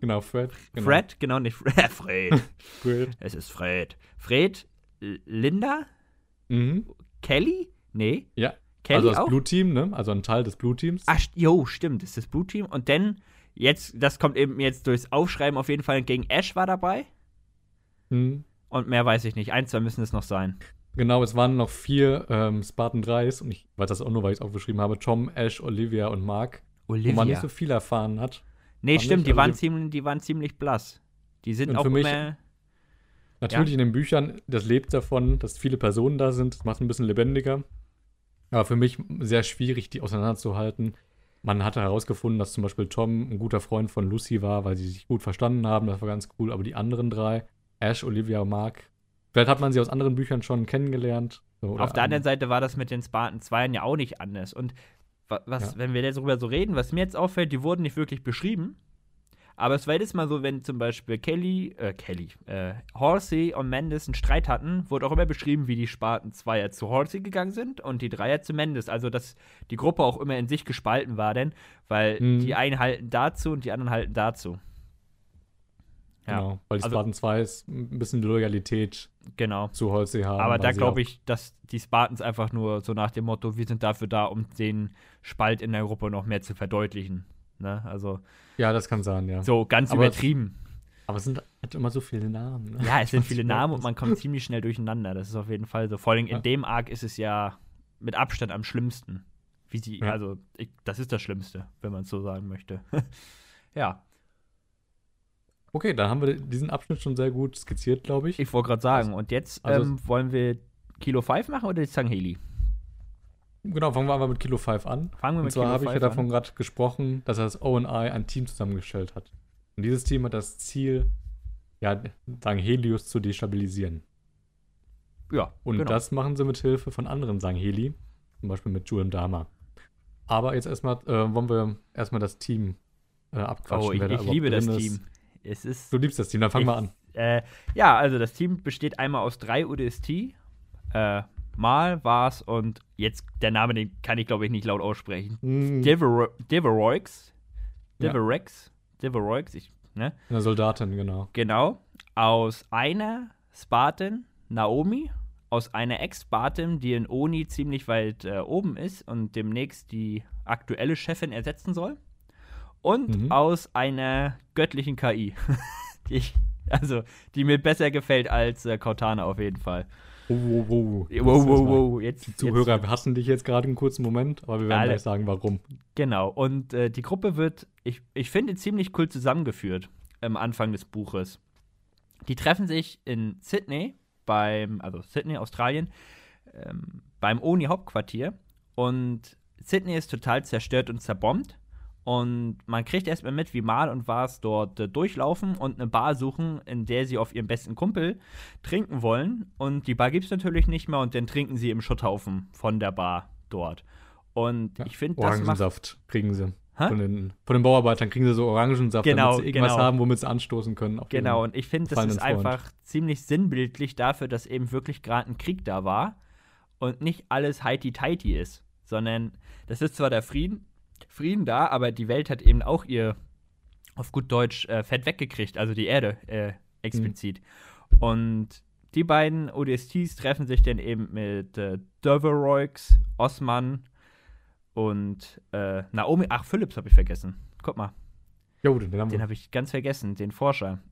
Genau, Fred. Genau. Fred, genau, nicht Fred. Fred. Fred. Es ist Fred. Fred, Linda? Mhm. Kelly? Nee. Ja. Kelly also das auch? Blue Team, ne? Also ein Teil des Blue Teams. Ach, jo, stimmt, das ist das Blue Team. Und dann, jetzt, das kommt eben jetzt durchs Aufschreiben auf jeden Fall entgegen. Ash war dabei. Mhm. Und mehr weiß ich nicht. Ein, zwei müssen es noch sein. Genau, es waren noch vier ähm, Spartan 3s und ich weiß das auch nur, weil ich es aufgeschrieben habe. Tom, Ash, Olivia und Mark. Olivia. Wo man nicht so viel erfahren hat. Nee, stimmt, ich. die, also waren ziemlich, die waren ziemlich blass. Die sind und auch für mich, mehr. Natürlich ja? in den Büchern, das lebt davon, dass viele Personen da sind. Das macht es ein bisschen lebendiger. Aber für mich sehr schwierig, die auseinanderzuhalten. Man hatte herausgefunden, dass zum Beispiel Tom ein guter Freund von Lucy war, weil sie sich gut verstanden haben. Das war ganz cool. Aber die anderen drei, Ash, Olivia, Mark, vielleicht hat man sie aus anderen Büchern schon kennengelernt. So, Auf der anderen Seite war das mit den Spartan 2 ja auch nicht anders. Und was, ja. wenn wir darüber so reden, was mir jetzt auffällt, die wurden nicht wirklich beschrieben, Aber es war jedes Mal so, wenn zum Beispiel Kelly, äh, Kelly, äh, Horsey und Mendes einen Streit hatten, wurde auch immer beschrieben, wie die Sparten Zweier zu Horsey gegangen sind und die Dreier zu Mendes. Also, dass die Gruppe auch immer in sich gespalten war, denn, weil mhm. die einen halten dazu und die anderen halten dazu. Ja. Genau, weil die also, Spartan 2 ist ein bisschen Loyalität genau. zu Halsey haben. Aber da glaube ich, dass die Spartans einfach nur so nach dem Motto, wir sind dafür da, um den Spalt in der Gruppe noch mehr zu verdeutlichen. Ne? Also, ja, das kann sein, ja. So ganz aber übertrieben. Es, aber es sind halt immer so viele Namen. Ne? Ja, es sind viele Namen und man kommt ziemlich schnell durcheinander. Das ist auf jeden Fall so. Vor allem in ja. dem Arc ist es ja mit Abstand am schlimmsten. Wie sie, ja. also, ich, das ist das Schlimmste, wenn man es so sagen möchte. ja. Okay, da haben wir diesen Abschnitt schon sehr gut skizziert, glaube ich. Ich wollte gerade sagen, und jetzt also, ähm, wollen wir Kilo 5 machen oder die Sangheli? Genau, fangen wir einfach mit Kilo 5 an. Fangen wir mit und zwar habe ich ja davon gerade gesprochen, dass das OI ein Team zusammengestellt hat. Und dieses Team hat das Ziel, ja, Sanghelius zu destabilisieren. Ja. Und genau. das machen sie mit Hilfe von anderen Sangheli, zum Beispiel mit Julian Dama. Aber jetzt erstmal äh, wollen wir erstmal das Team äh, abquatschen. Oh, ich, ich liebe das Team. Es ist, du liebst das Team, dann fang ich, mal an. Äh, ja, also das Team besteht einmal aus drei UDST. Äh, Mal war es und jetzt der Name, den kann ich glaube ich nicht laut aussprechen. Mm. Deveroix. Deverex. Ja. Deveroix, ich, ne? Eine Soldatin, genau. Genau. Aus einer Spartan, Naomi. Aus einer Ex-Spartan, die in Oni ziemlich weit äh, oben ist und demnächst die aktuelle Chefin ersetzen soll und mhm. aus einer göttlichen KI. die also, die mir besser gefällt als äh, Cortana auf jeden Fall. Oh, wow, wow. wow, wow, wow. Jetzt, die Zuhörer jetzt. hassen dich jetzt gerade einen kurzen Moment, aber wir werden Alle. gleich sagen, warum. Genau, und äh, die Gruppe wird, ich, ich finde, ziemlich cool zusammengeführt am Anfang des Buches. Die treffen sich in Sydney, beim, also Sydney, Australien, ähm, beim ONI-Hauptquartier. Und Sydney ist total zerstört und zerbombt. Und man kriegt erstmal mit, wie Mal und Vars dort äh, durchlaufen und eine Bar suchen, in der sie auf ihren besten Kumpel trinken wollen. Und die Bar gibt es natürlich nicht mehr und dann trinken sie im Schutthaufen von der Bar dort. Und ja, ich finde, das Orangensaft kriegen sie. Von den, von den, Bauarbeitern kriegen sie so Orangensaft, genau, damit sie irgendwas genau. haben, womit sie anstoßen können. genau, und ich finde, das ist einfach ziemlich sinnbildlich dafür, dass eben wirklich gerade ein Krieg da war und nicht alles heiti-teiti ist, sondern das ist zwar der Frieden, Frieden da, aber die Welt hat eben auch ihr, auf gut Deutsch, äh, Fett weggekriegt, also die Erde äh, explizit. Mhm. Und die beiden ODSTs treffen sich dann eben mit äh, Doveroix, Osman und äh, Naomi. Ach, Phillips habe ich vergessen. Guck mal. Den haben Den habe ich ganz vergessen, den Forscher.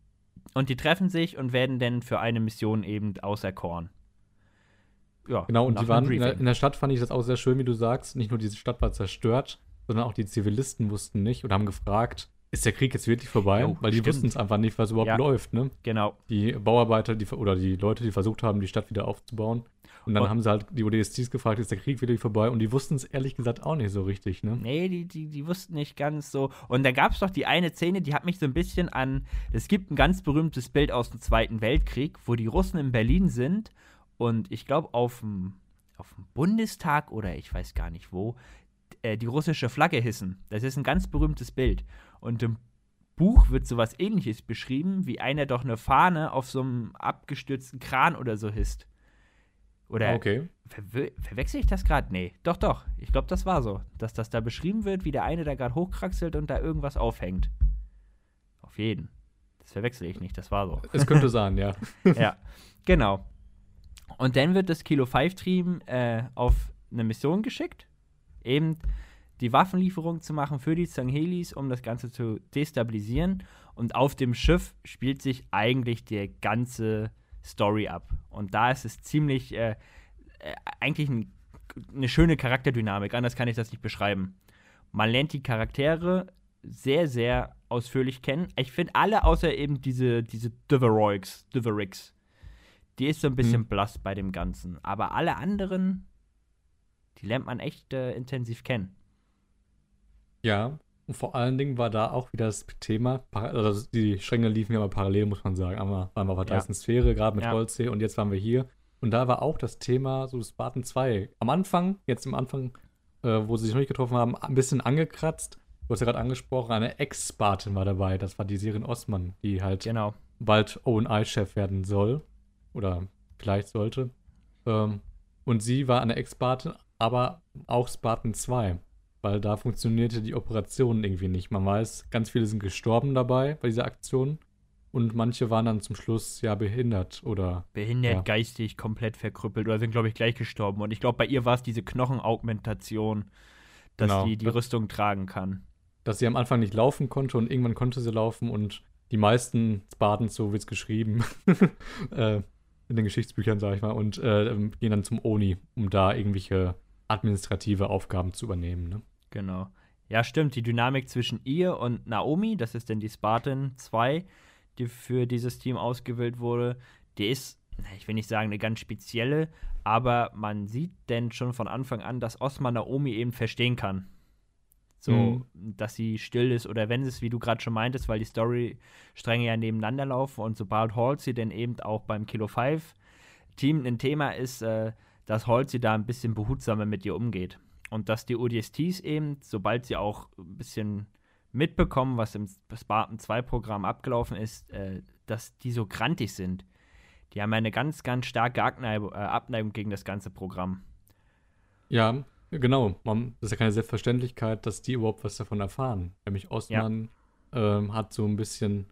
Und die treffen sich und werden dann für eine Mission eben auserkoren. Ja, genau, und die waren in der, in der, Stadt, fand ich das auch sehr schön, wie du sagst. Nicht nur diese Stadt war zerstört, sondern auch die Zivilisten wussten nicht und haben gefragt, ist der Krieg jetzt wirklich vorbei? Oh, Weil die wussten es einfach nicht, was überhaupt ja, läuft, ne? Genau. Die Bauarbeiter die, oder die Leute, die versucht haben, die Stadt wieder aufzubauen. Und dann und, haben sie halt die ODSTs gefragt, ist der Krieg wirklich vorbei? Und die wussten es ehrlich gesagt auch nicht so richtig, ne? Nee, die, die, die wussten nicht ganz so. Und da gab es doch die eine Szene, die hat mich so ein bisschen an. Es gibt ein ganz berühmtes Bild aus dem Zweiten Weltkrieg, wo die Russen in Berlin sind und ich glaube auf dem auf dem Bundestag oder ich weiß gar nicht wo, äh, die russische Flagge hissen. Das ist ein ganz berühmtes Bild. Und im Buch wird sowas ähnliches beschrieben, wie einer doch eine Fahne auf so einem abgestürzten Kran oder so hisst. Oder okay. ver verwechsel ich das gerade? Nee, doch, doch. Ich glaube, das war so. Dass das da beschrieben wird, wie der eine da gerade hochkraxelt und da irgendwas aufhängt. Auf jeden. Das verwechsel ich nicht, das war so. Es könnte sein, ja. ja, genau. Und dann wird das Kilo 5 Team äh, auf eine Mission geschickt eben die Waffenlieferung zu machen für die Zanghelis, um das Ganze zu destabilisieren. Und auf dem Schiff spielt sich eigentlich die ganze Story ab. Und da ist es ziemlich, äh, äh, eigentlich ein, eine schöne Charakterdynamik. Anders kann ich das nicht beschreiben. Man lernt die Charaktere sehr, sehr ausführlich kennen. Ich finde alle außer eben diese, diese Diveroix, Diverix. Die ist so ein bisschen hm. blass bei dem Ganzen. Aber alle anderen die lernt man echt äh, intensiv kennen. Ja, und vor allen Dingen war da auch wieder das Thema, also die Stränge liefen ja mal parallel, muss man sagen. Einmal waren wir auf der ja. Sphäre, gerade mit ja. Holzsee, und jetzt waren wir hier. Und da war auch das Thema so Spartan 2. Am Anfang, jetzt am Anfang, äh, wo sie sich noch nicht getroffen haben, ein bisschen angekratzt. du hast ja gerade angesprochen, eine Ex-Spartan war dabei. Das war die Sirin Osman, die halt genau. bald OI-Chef werden soll. Oder vielleicht sollte. Ähm, und sie war eine Ex-Spartan, aber auch Spartan 2. Weil da funktionierte die Operation irgendwie nicht. Man weiß, ganz viele sind gestorben dabei bei dieser Aktion. Und manche waren dann zum Schluss ja behindert oder. Behindert, ja. geistig, komplett verkrüppelt oder sind, glaube ich, gleich gestorben. Und ich glaube, bei ihr war es diese Knochenaugmentation, dass Genau. die die Rüstung tragen kann. Dass sie am Anfang nicht laufen konnte und irgendwann konnte sie laufen und die meisten Spartans, so wird's geschrieben, äh, in den Geschichtsbüchern, sag ich mal, und äh, gehen dann zum Oni, um da irgendwelche administrative Aufgaben zu übernehmen. Ne? Genau. Ja, stimmt. Die Dynamik zwischen ihr und Naomi, das ist denn die Spartan 2, die für dieses Team ausgewählt wurde, die ist, ich will nicht sagen eine ganz spezielle, aber man sieht denn schon von Anfang an, dass Osman Naomi eben verstehen kann. So, Mhm. dass sie still ist oder wenn es, wie du gerade schon meintest, weil die Storystränge ja nebeneinander laufen und sobald Halsey denn eben auch beim Kilo 5 Team ein Thema ist, äh, dass Halsey da ein bisschen behutsamer mit ihr umgeht. Und dass die ODSTs eben, sobald sie auch ein bisschen mitbekommen, was im Spartan 2 Programm abgelaufen ist, äh, dass die so grantig sind. Die haben eine ganz, ganz starke Abneig äh, Abneigung gegen das ganze Programm. Ja, genau. Man, das ist ja keine Selbstverständlichkeit, dass die überhaupt was davon erfahren. Nämlich Ostmann ähm, hat so ein bisschen,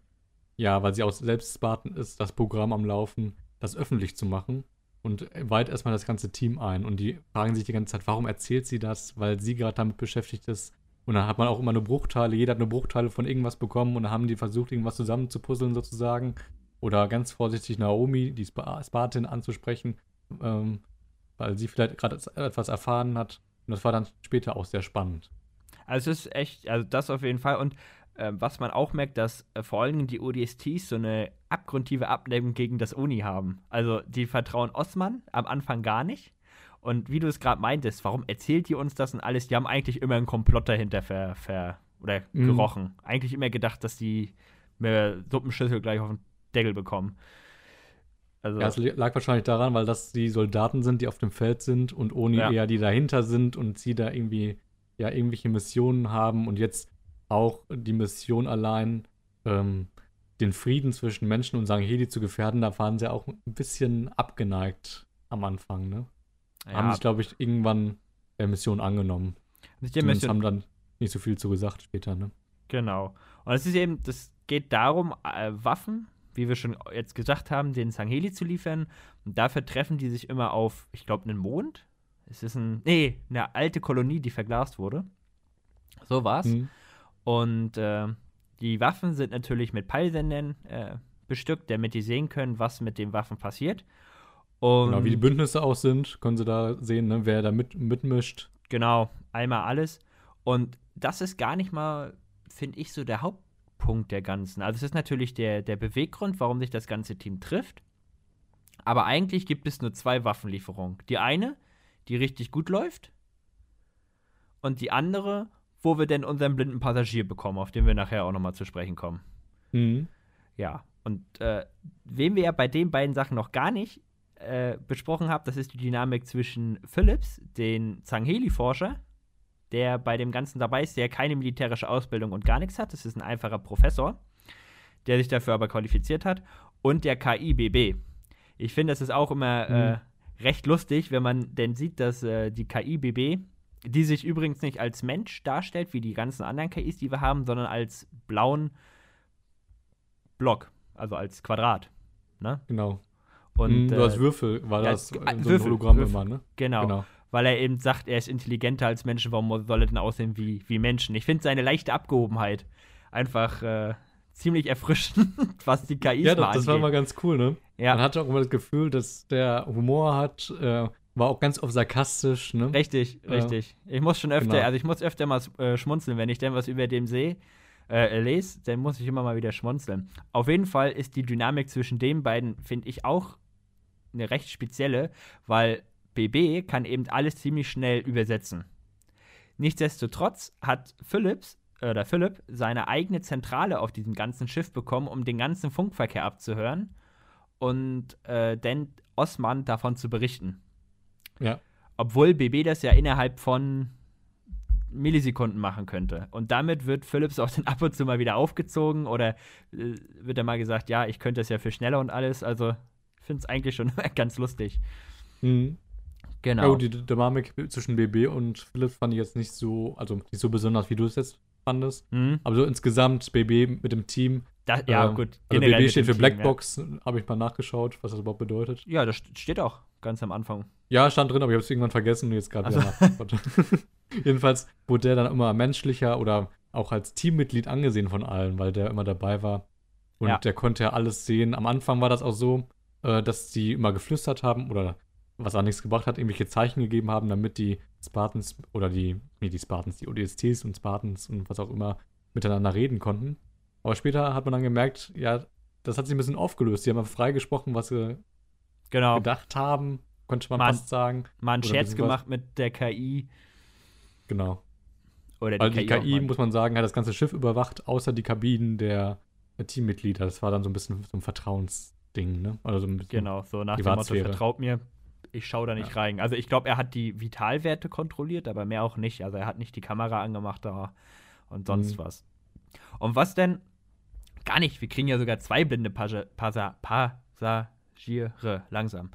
ja, weil sie auch selbst Spartan ist, das Programm am Laufen, das öffentlich zu machen und weiht erstmal das ganze Team ein. Und die fragen sich die ganze Zeit, warum erzählt sie das? Weil sie gerade damit beschäftigt ist. Und dann hat man auch immer eine Bruchteile, jeder hat eine Bruchteile von irgendwas bekommen und dann haben die versucht, irgendwas zusammenzupuzzeln sozusagen. Oder ganz vorsichtig Naomi, die Sp Spartin, anzusprechen, ähm, weil sie vielleicht gerade etwas erfahren hat. Und das war dann später auch sehr spannend. Also es ist echt, also das auf jeden Fall. Und äh, was man auch merkt, dass äh, vor allen Dingen die ODSTs so eine abgrundtiefe Abneigung gegen das Uni haben. Also die vertrauen Osman am Anfang gar nicht. Und wie du es gerade meintest, warum erzählt ihr uns das und alles? Die haben eigentlich immer einen Komplott dahinter ver, ver oder Mhm. gerochen. Eigentlich immer gedacht, dass die mehr Suppenschüssel gleich auf den Deckel bekommen. Also, Ja, es lag wahrscheinlich daran, weil das die Soldaten sind, die auf dem Feld sind und Oni Ja. eher die dahinter sind und sie da irgendwie ja irgendwelche Missionen haben und jetzt auch die Mission allein ähm, den Frieden zwischen Menschen und Sangheli zu gefährden, da waren sie auch ein bisschen abgeneigt am Anfang, ne? ja, Haben sich, glaube ich, irgendwann der Mission angenommen. der Zumindest Mission- haben dann nicht so viel zu gesagt später, ne? Genau. Und es ist eben, das geht darum, äh, Waffen, wie wir schon jetzt gesagt haben, den Sangheli zu liefern. Und dafür treffen die sich immer auf, ich glaube, einen Mond. Es ist ein, nee, eine alte Kolonie, die verglast wurde. So war's. Mhm. Und äh, die Waffen sind natürlich mit Peilsendern äh, bestückt, damit die sehen können, was mit den Waffen passiert. Und Genau, wie die Bündnisse auch sind, können sie da sehen, ne, wer da mit, mitmischt. Genau, einmal alles. Und das ist gar nicht mal, finde ich, so der Hauptpunkt der Ganzen. Also es ist natürlich der, der Beweggrund, warum sich das ganze Team trifft. Aber eigentlich gibt es nur zwei Waffenlieferungen. Die eine, die richtig gut läuft. Und die andere, wo wir denn unseren blinden Passagier bekommen, auf den wir nachher auch nochmal zu sprechen kommen. Mhm. Ja, und äh, wen wir ja bei den beiden Sachen noch gar nicht äh, besprochen haben, das ist die Dynamik zwischen Phillips, den Zangheli-Forscher, der bei dem Ganzen dabei ist, der keine militärische Ausbildung und gar nichts hat. Das ist ein einfacher Professor, der sich dafür aber qualifiziert hat, und der KIBB. Ich finde, das ist auch immer äh, recht lustig, wenn man denn sieht, dass äh, die KIBB, die sich übrigens nicht als Mensch darstellt, wie die ganzen anderen KIs, die wir haben, sondern als blauen Block, also als Quadrat. Ne? Genau. Und, so als äh, Würfel war ja, das äh, so ein Würfel, Hologramm Würfel. immer, ne? genau, Genau. weil er eben sagt, er ist intelligenter als Menschen, warum soll er denn aussehen wie, wie Menschen? Ich finde seine leichte Abgehobenheit einfach äh, ziemlich erfrischend, was die KIs Ja, mal das, das war angeht. mal ganz cool, ne? ja, Man hatte auch immer das Gefühl, dass der Humor hat, äh, war auch ganz oft sarkastisch, ne? Richtig, Ja. richtig. Ich muss schon öfter, Genau. also ich muss öfter mal äh, schmunzeln, wenn ich denn was über dem sehe, äh, lese, dann muss ich immer mal wieder schmunzeln. Auf jeden Fall ist die Dynamik zwischen den beiden, finde ich, auch eine recht spezielle, weil BB kann eben alles ziemlich schnell übersetzen. Nichtsdestotrotz hat Philips oder Philipp seine eigene Zentrale auf diesem ganzen Schiff bekommen, um den ganzen Funkverkehr abzuhören und äh, dann Osman davon zu berichten. Ja. Obwohl BB das ja innerhalb von Millisekunden machen könnte. Und damit wird Phillips auch dann ab und zu mal wieder aufgezogen oder äh, wird dann mal gesagt, ja, ich könnte es ja für schneller und alles. Also ich finde es eigentlich schon ganz lustig. Mhm. Genau. Ja, die Dynamik zwischen BB und Phillips fand ich jetzt nicht so, also nicht so besonders, wie du es jetzt fandest. Mhm. Aber so insgesamt BB mit dem Team. Das, ja, äh, gut. Also BB steht für Blackbox, ja. habe ich mal nachgeschaut, was das überhaupt bedeutet. Ja, das steht auch ganz am Anfang. Ja, stand drin, aber ich habe es irgendwann vergessen und jetzt gerade also. wieder. Jedenfalls wurde der dann immer menschlicher oder auch als Teammitglied angesehen von allen, weil der immer dabei war. Und ja. der konnte ja alles sehen. Am Anfang war das auch so, äh, dass die immer geflüstert haben oder was auch nichts gebracht hat, irgendwelche Zeichen gegeben haben, damit die Spartans oder die, nee, die Spartans, die ODSTs und Spartans und was auch immer miteinander reden konnten. Aber später hat man dann gemerkt, ja, das hat sich ein bisschen aufgelöst. Die haben freigesprochen, was sie genau. gedacht haben, könnte man, man fast sagen. Mal einen Scherz gemacht mit der KI. Genau. Oder die Weil die KI, KI muss man sagen, hat das ganze Schiff überwacht, außer die Kabinen der, der Teammitglieder. Das war dann so ein bisschen so ein Vertrauensding, ne? Also so genau, so nach dem Motto, vertraut mir, ich schaue da nicht ja. rein. Also ich glaube, er hat die Vitalwerte kontrolliert, aber mehr auch nicht. Also er hat nicht die Kamera angemacht da und sonst mhm. was. Und was denn? Gar nicht. Wir kriegen ja sogar zwei blinde Passagiere langsam.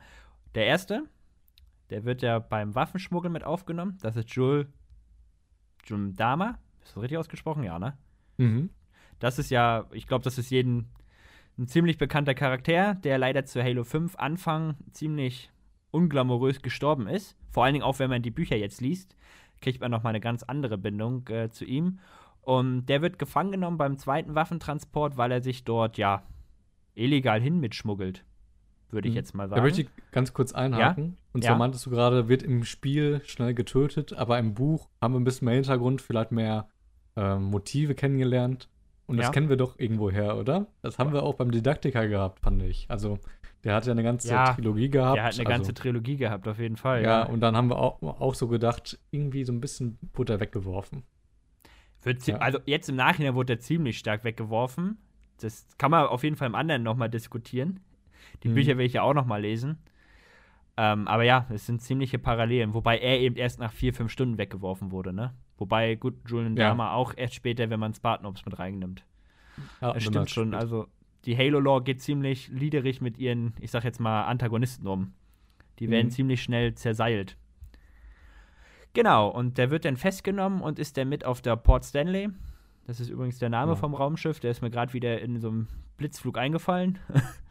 Der erste, der wird ja beim Waffenschmuggel mit aufgenommen. Das ist Jul Dama. Ist das richtig ausgesprochen? Ja, ne? Mhm. Das ist ja, ich glaube, das ist jeden ein ziemlich bekannter Charakter, der leider zu Halo 5 Anfang ziemlich unglamourös gestorben ist. Vor allen Dingen auch, wenn man die Bücher jetzt liest, kriegt man nochmal eine ganz andere Bindung äh, zu ihm. Und der wird gefangen genommen beim zweiten Waffentransport, weil er sich dort, ja, illegal hin mitschmuggelt. Würde ich mhm. jetzt mal sagen. Da möchte ich ganz kurz einhaken. Ja? Und zwar ja. meintest du gerade, wird im Spiel schnell getötet, aber im Buch haben wir ein bisschen mehr Hintergrund, vielleicht mehr äh, Motive kennengelernt. Und das ja. kennen wir doch irgendwo her, oder? Das haben wir auch beim Didaktiker gehabt, fand ich. Also der hat ja eine ganze Trilogie gehabt. Der hat eine ganze also, Trilogie gehabt, auf jeden Fall. Ja, und dann haben wir auch, auch so gedacht, irgendwie so ein bisschen Butter weggeworfen. Ja. Also jetzt im Nachhinein wurde er ziemlich stark weggeworfen. Das kann man auf jeden Fall im anderen nochmal diskutieren. Die mhm. Bücher will ich ja auch nochmal lesen. Ähm, aber ja, es sind ziemliche Parallelen, wobei er eben erst nach vier, fünf Stunden weggeworfen wurde, ne? Wobei, gut, Julian ja. Dama auch erst später, wenn man Spartanops mit reinnimmt. Ja, das stimmt schon. Also die Halo-Lore geht ziemlich liederig mit ihren, ich sag jetzt mal, Antagonisten um. Die werden mhm. ziemlich schnell zerseilt. Genau, und der wird dann festgenommen und ist dann mit auf der Port Stanley. Das ist übrigens der Name ja. vom Raumschiff, der ist mir gerade wieder in so einem Blitzflug eingefallen.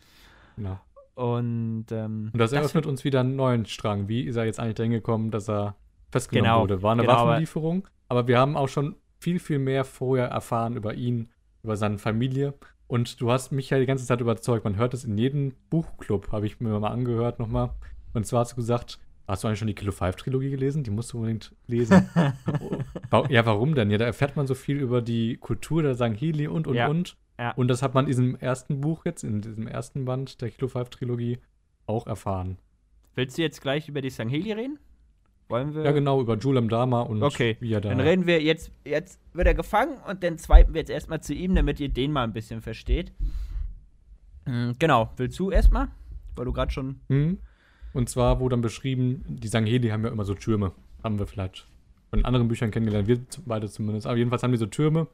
ja. Und, ähm, und das eröffnet das uns wieder einen neuen Strang. Wie ist er jetzt eigentlich dahin gekommen, dass er festgenommen genau, wurde? War eine genau, Waffenlieferung, aber wir haben auch schon viel, viel mehr vorher erfahren über ihn, über seine Familie. Und du hast mich ja die ganze Zeit überzeugt. Man hört es in jedem Buchclub, habe ich mir mal angehört nochmal. Und zwar hast du gesagt, hast du eigentlich schon die Kilo 5 Trilogie gelesen? Die musst du unbedingt lesen. ja, warum denn? Ja, da erfährt man so viel über die Kultur der Sangheli und, und, ja. und. Ja. Und das hat man in diesem ersten Buch jetzt, in diesem ersten Band der Kilo 5 Trilogie auch erfahren. Willst du jetzt gleich über die Sangheli reden? Wollen wir? Ja, genau, über Julam Dama und okay. wie er da. Dann reden wir jetzt, jetzt wird er gefangen und dann swipen wir jetzt erstmal zu ihm, damit ihr den mal ein bisschen versteht. Mhm, genau, willst du erstmal? Weil du gerade schon. Mhm. Und zwar wurde dann beschrieben, die Sangheli haben ja immer so Türme. Haben wir vielleicht von anderen Büchern kennengelernt, wir beide zumindest. Aber jedenfalls haben die so Türme,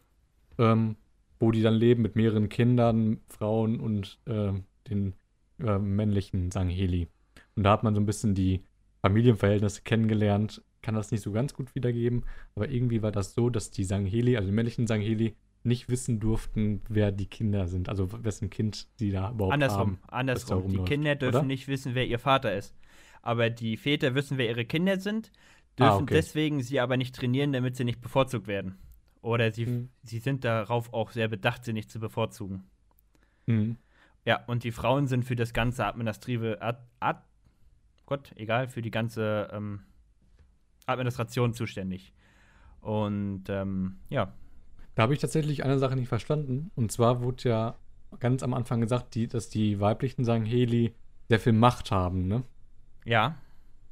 ähm, wo die dann leben mit mehreren Kindern, Frauen und äh, den äh, männlichen Sangheli. Und da hat man so ein bisschen die Familienverhältnisse kennengelernt, kann das nicht so ganz gut wiedergeben, aber irgendwie war das so, dass die Sangheli, also die männlichen Sangheli, nicht wissen durften, wer die Kinder sind, also wessen Kind sie da überhaupt andersrum, haben. Andersrum, andersrum. Die Kinder dürfen oder? nicht wissen, wer ihr Vater ist. Aber die Väter wissen, wer ihre Kinder sind, dürfen ah, okay. deswegen sie aber nicht trainieren, damit sie nicht bevorzugt werden. Oder sie, hm. sie sind darauf auch sehr bedacht, sie nicht zu bevorzugen. Hm. Ja, und die Frauen sind für das ganze administrative, Ad, Ad, Gott, egal, für die ganze ähm, Administration zuständig. Und ähm, ja. Da habe ich tatsächlich eine Sache nicht verstanden. Und zwar wurde ja ganz am Anfang gesagt, die, dass die weiblichen Sangheli sehr viel Macht haben, ne? Ja.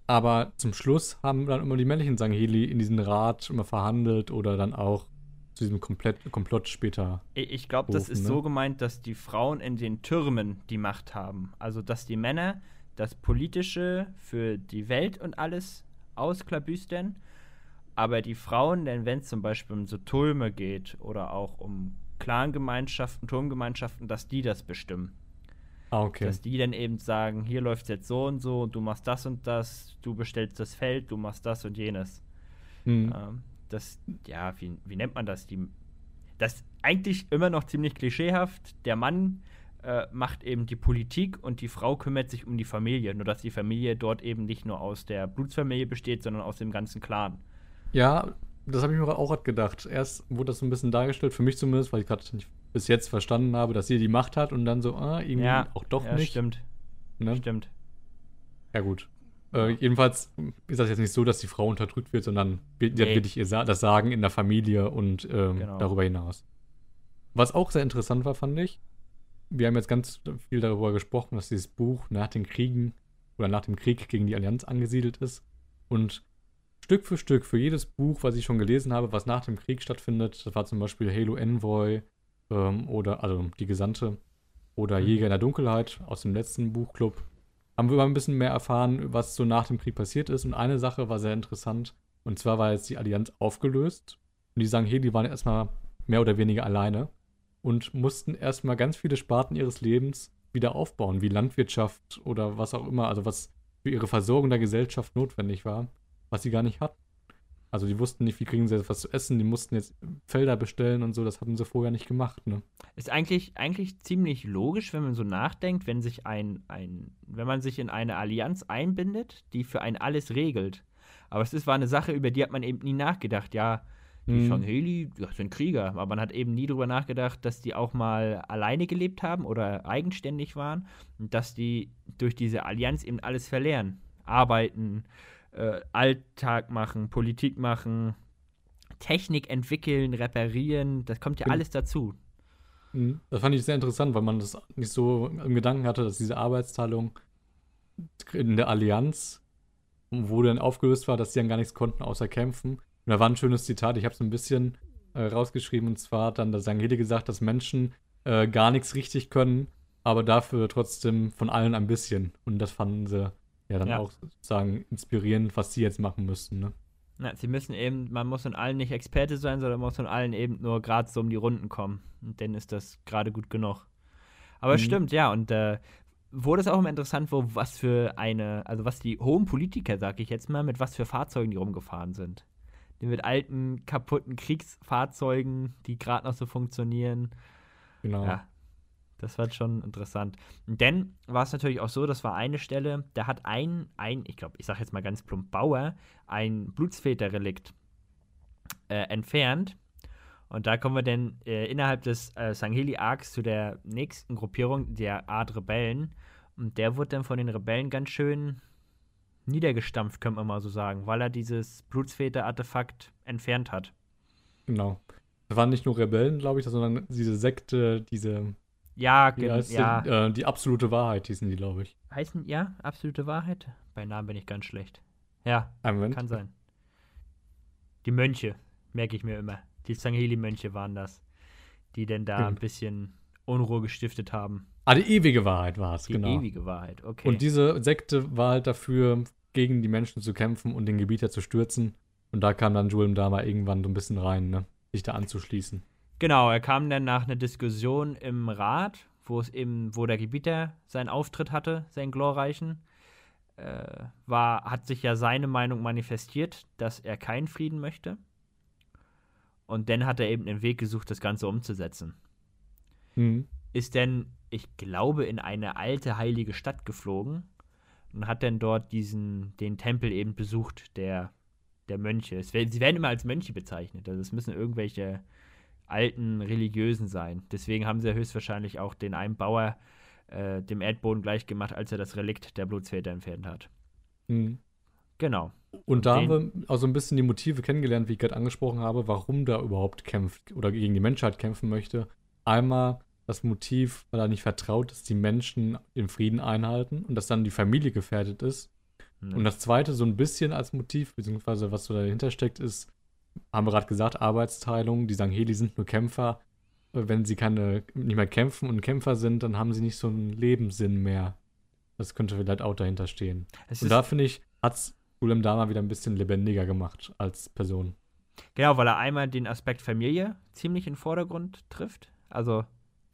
Aber zum Schluss haben dann immer die männlichen Sangheli in diesen Rat immer verhandelt oder dann auch zu diesem Komplett, Komplott später. Ich glaube, das ist ne? so gemeint, dass die Frauen in den Türmen die Macht haben. Also, dass die Männer das Politische für die Welt und alles ausklabüstern. aber die Frauen, denn wenn es zum Beispiel um so Tulme geht oder auch um Clangemeinschaften, Turmgemeinschaften, dass die das bestimmen. Ah, okay. Dass die dann eben sagen, hier läuft es jetzt so und so und du machst das und das, du bestellst das Feld, du machst das und jenes. Mhm. Ähm, das, ja, wie, wie nennt man das? Die, das eigentlich immer noch ziemlich klischeehaft. Der Mann äh, macht eben die Politik und die Frau kümmert sich um die Familie. Nur dass die Familie dort eben nicht nur aus der Blutsfamilie besteht, sondern aus dem ganzen Clan. Ja, das habe ich mir auch gerade gedacht. Erst wurde das so ein bisschen dargestellt, für mich zumindest, weil ich gerade nicht bis jetzt verstanden habe, dass sie die Macht hat und dann so, ah, irgendwie Ja, auch doch ja, nicht. Stimmt, Ne? stimmt. Ja, gut. Äh, jedenfalls ist das jetzt nicht so, dass die Frau unterdrückt wird, sondern hat Nee. wirklich ihr Sa das Sagen in der Familie und ähm, Genau. darüber hinaus. Was auch sehr interessant war, fand ich, wir haben jetzt ganz viel darüber gesprochen, dass dieses Buch nach den Kriegen oder nach dem Krieg gegen die Allianz angesiedelt ist. Und Stück für Stück, für jedes Buch, was ich schon gelesen habe, was nach dem Krieg stattfindet, das war zum Beispiel Halo Envoy ähm, oder, also die Gesandte oder Mhm. Jäger in der Dunkelheit aus dem letzten Buchclub, haben wir mal ein bisschen mehr erfahren, was so nach dem Krieg passiert ist. Und eine Sache war sehr interessant. Und zwar war jetzt die Allianz aufgelöst. Und die sagen, hey, die waren erstmal mehr oder weniger alleine und mussten erstmal ganz viele Sparten ihres Lebens wieder aufbauen, wie Landwirtschaft oder was auch immer, also was für ihre Versorgung der Gesellschaft notwendig war, was sie gar nicht hatten. Also die wussten nicht, wie kriegen sie jetzt was zu essen, die mussten jetzt Felder bestellen und so, das hatten sie vorher nicht gemacht, ne? Ist eigentlich, eigentlich ziemlich logisch, wenn man so nachdenkt, wenn sich ein, ein, wenn man sich in eine Allianz einbindet, die für einen alles regelt. Aber es ist, war eine Sache, über die hat man eben nie nachgedacht. Ja, die Mhm. Songheli ja, sind Krieger, aber man hat eben nie drüber nachgedacht, dass die auch mal alleine gelebt haben oder eigenständig waren und dass die durch diese Allianz eben alles verlernen. Arbeiten, äh, Alltag machen, Politik machen, Technik entwickeln, reparieren, das kommt ja alles dazu. Mhm. Das fand ich sehr interessant, weil man das nicht so im Gedanken hatte, dass diese Arbeitsteilung in der Allianz, wo dann aufgelöst war, dass sie dann gar nichts konnten außer kämpfen. Und da war ein schönes Zitat, ich habe es ein bisschen äh, rausgeschrieben, und zwar hat dann der Sangeli gesagt, dass Menschen äh, gar nichts richtig können, aber dafür trotzdem von allen ein bisschen. Und das fanden sie ja dann Ja. auch sozusagen inspirierend, was sie jetzt machen müssten. Ne? Ja, sie müssen eben, man muss in allen nicht Experte sein, sondern man muss in allen eben nur gerade so um die Runden kommen. Und dann ist das gerade gut genug. Aber es Mhm. stimmt, ja, und äh, wurde es auch immer interessant, wo was für eine, also was die hohen Politiker, sag ich jetzt mal, mit was für Fahrzeugen die rumgefahren sind. Die mit alten, kaputten Kriegsfahrzeugen, die gerade noch so funktionieren. Genau. Ja, das war schon interessant. Denn war es natürlich auch so, das war eine Stelle, da hat ein, ein ich glaube, ich sage jetzt mal ganz plump, Bauer, ein Blutsväterrelikt äh, entfernt. Und da kommen wir dann äh, innerhalb des äh, Sangheli-Arcs zu der nächsten Gruppierung, der Art Rebellen. Und der wurde dann von den Rebellen ganz schön niedergestampft, könnte man mal so sagen, weil er dieses Blutsväter-Artefakt entfernt hat. Genau. Das waren nicht nur Rebellen, glaube ich, sondern diese Sekte, diese Ja, Wie gen- heißt ja. Äh, die absolute Wahrheit hießen die, glaube ich. Heißen, ja, absolute Wahrheit? Bei Namen bin ich ganz schlecht. Ja, Moment. kann sein. Die Mönche, merke ich mir immer. Die Sangheli-Mönche waren das, die denn da Mhm. ein bisschen Unruhe gestiftet haben. Ah, die ewige Wahrheit war es, Die genau. ewige Wahrheit, okay. Und diese Sekte war halt dafür, gegen die Menschen zu kämpfen und den Gebieter zu stürzen. Und da kam dann Julem Dama irgendwann so ein bisschen rein, ne? Sich da anzuschließen. Genau, er kam dann nach einer Diskussion im Rat, wo es eben, wo der Gebieter seinen Auftritt hatte, seinen glorreichen, äh, war, hat sich ja seine Meinung manifestiert, dass er keinen Frieden möchte. Und dann hat er eben einen Weg gesucht, das Ganze umzusetzen. Mhm. Ist denn, ich glaube, in eine alte heilige Stadt geflogen und hat dann dort diesen, den Tempel eben besucht, der, der Mönche. Es sie werden immer als Mönche bezeichnet. Also es müssen irgendwelche alten Religiösen sein. Deswegen haben sie ja höchstwahrscheinlich auch den einen Bauer äh, dem Erdboden gleichgemacht, als er das Relikt der Blutsväter entfernt hat. Mhm. Genau. Und da Den- haben wir auch so ein bisschen die Motive kennengelernt, wie ich gerade angesprochen habe, warum da überhaupt kämpft oder gegen die Menschheit kämpfen möchte. Einmal das Motiv, weil er nicht vertraut, dass die Menschen den Frieden einhalten und dass dann die Familie gefährdet ist. Hm. Und das zweite, so ein bisschen als Motiv, beziehungsweise was so dahinter steckt, ist, haben wir gerade gesagt, Arbeitsteilung. Die sagen, hey, die sind nur Kämpfer. Äh, Wenn sie keine, nicht mehr kämpfen und Kämpfer sind, dann haben sie nicht so einen Lebenssinn mehr. Das könnte vielleicht auch dahinter stehen. es Und da finde ich, hat es Gulem Dama wieder ein bisschen lebendiger gemacht als Person. Genau, weil er einmal den Aspekt Familie ziemlich in den Vordergrund trifft. Also,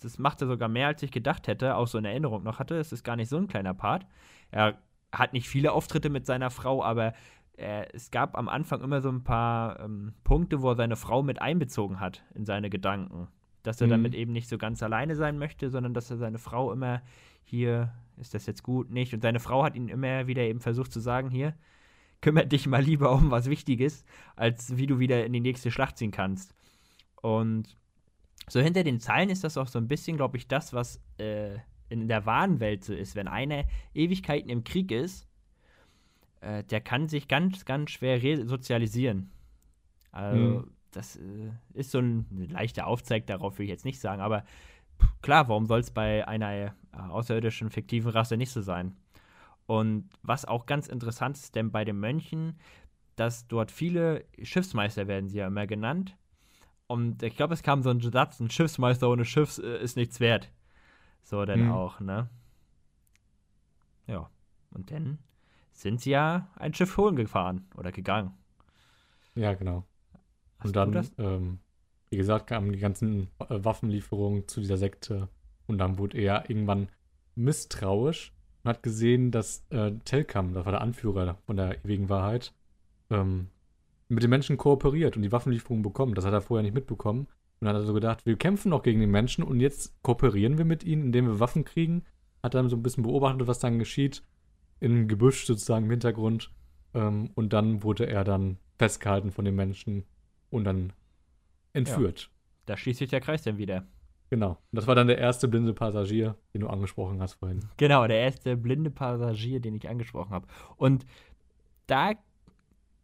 das macht er sogar mehr, als ich gedacht hätte, auch so in Erinnerung noch hatte. Es ist gar nicht so ein kleiner Part. Er hat nicht viele Auftritte mit seiner Frau, aber äh, es gab am Anfang immer so ein paar ähm, Punkte, wo er seine Frau mit einbezogen hat in seine Gedanken. Dass er mhm. damit eben nicht so ganz alleine sein möchte, sondern dass er seine Frau immer hier, ist das jetzt gut, nicht. Und seine Frau hat ihn immer wieder eben versucht zu sagen, hier, kümmere dich mal lieber um was Wichtiges, als wie du wieder in die nächste Schlacht ziehen kannst. Und so hinter den Zeilen ist das auch so ein bisschen, glaube ich, das, was äh, in der wahren Welt so ist. Wenn einer Ewigkeiten im Krieg ist, äh, der kann sich ganz, ganz schwer resozialisieren. Also, mhm. das äh, ist so ein leichter Aufzeig, darauf will ich jetzt nicht sagen, aber klar, warum soll es bei einer äh, außerirdischen fiktiven Rasse nicht so sein? Und was auch ganz interessant ist, denn bei den Mönchen, dass dort viele Schiffsmeister werden sie ja immer genannt. Und ich glaube, es kam so ein Satz, ein Schiffsmeister ohne Schiff äh, ist nichts wert. So dann mhm. auch, ne? Ja. Und dann sind sie ja ein Schiff holen gefahren oder gegangen. Ja, genau. Hast und dann, ähm, wie gesagt, kamen die ganzen äh, Waffenlieferungen zu dieser Sekte. Und dann wurde er irgendwann misstrauisch und hat gesehen, dass äh, Telkam, das war der Anführer von der ewigen Wahrheit, ähm, mit den Menschen kooperiert und die Waffenlieferungen bekommt. Das hat er vorher nicht mitbekommen. Und dann hat er so gedacht, wir kämpfen noch gegen die Menschen und jetzt kooperieren wir mit ihnen, indem wir Waffen kriegen. Hat dann so ein bisschen beobachtet, was dann geschieht. Im Gebüsch sozusagen im Hintergrund. Ähm, und dann wurde er dann festgehalten von den Menschen und dann entführt. Ja, da schließt sich der Kreis dann wieder. Genau. Und das war dann der erste blinde Passagier, den du angesprochen hast vorhin. Genau, der erste blinde Passagier, den ich angesprochen habe. Und da,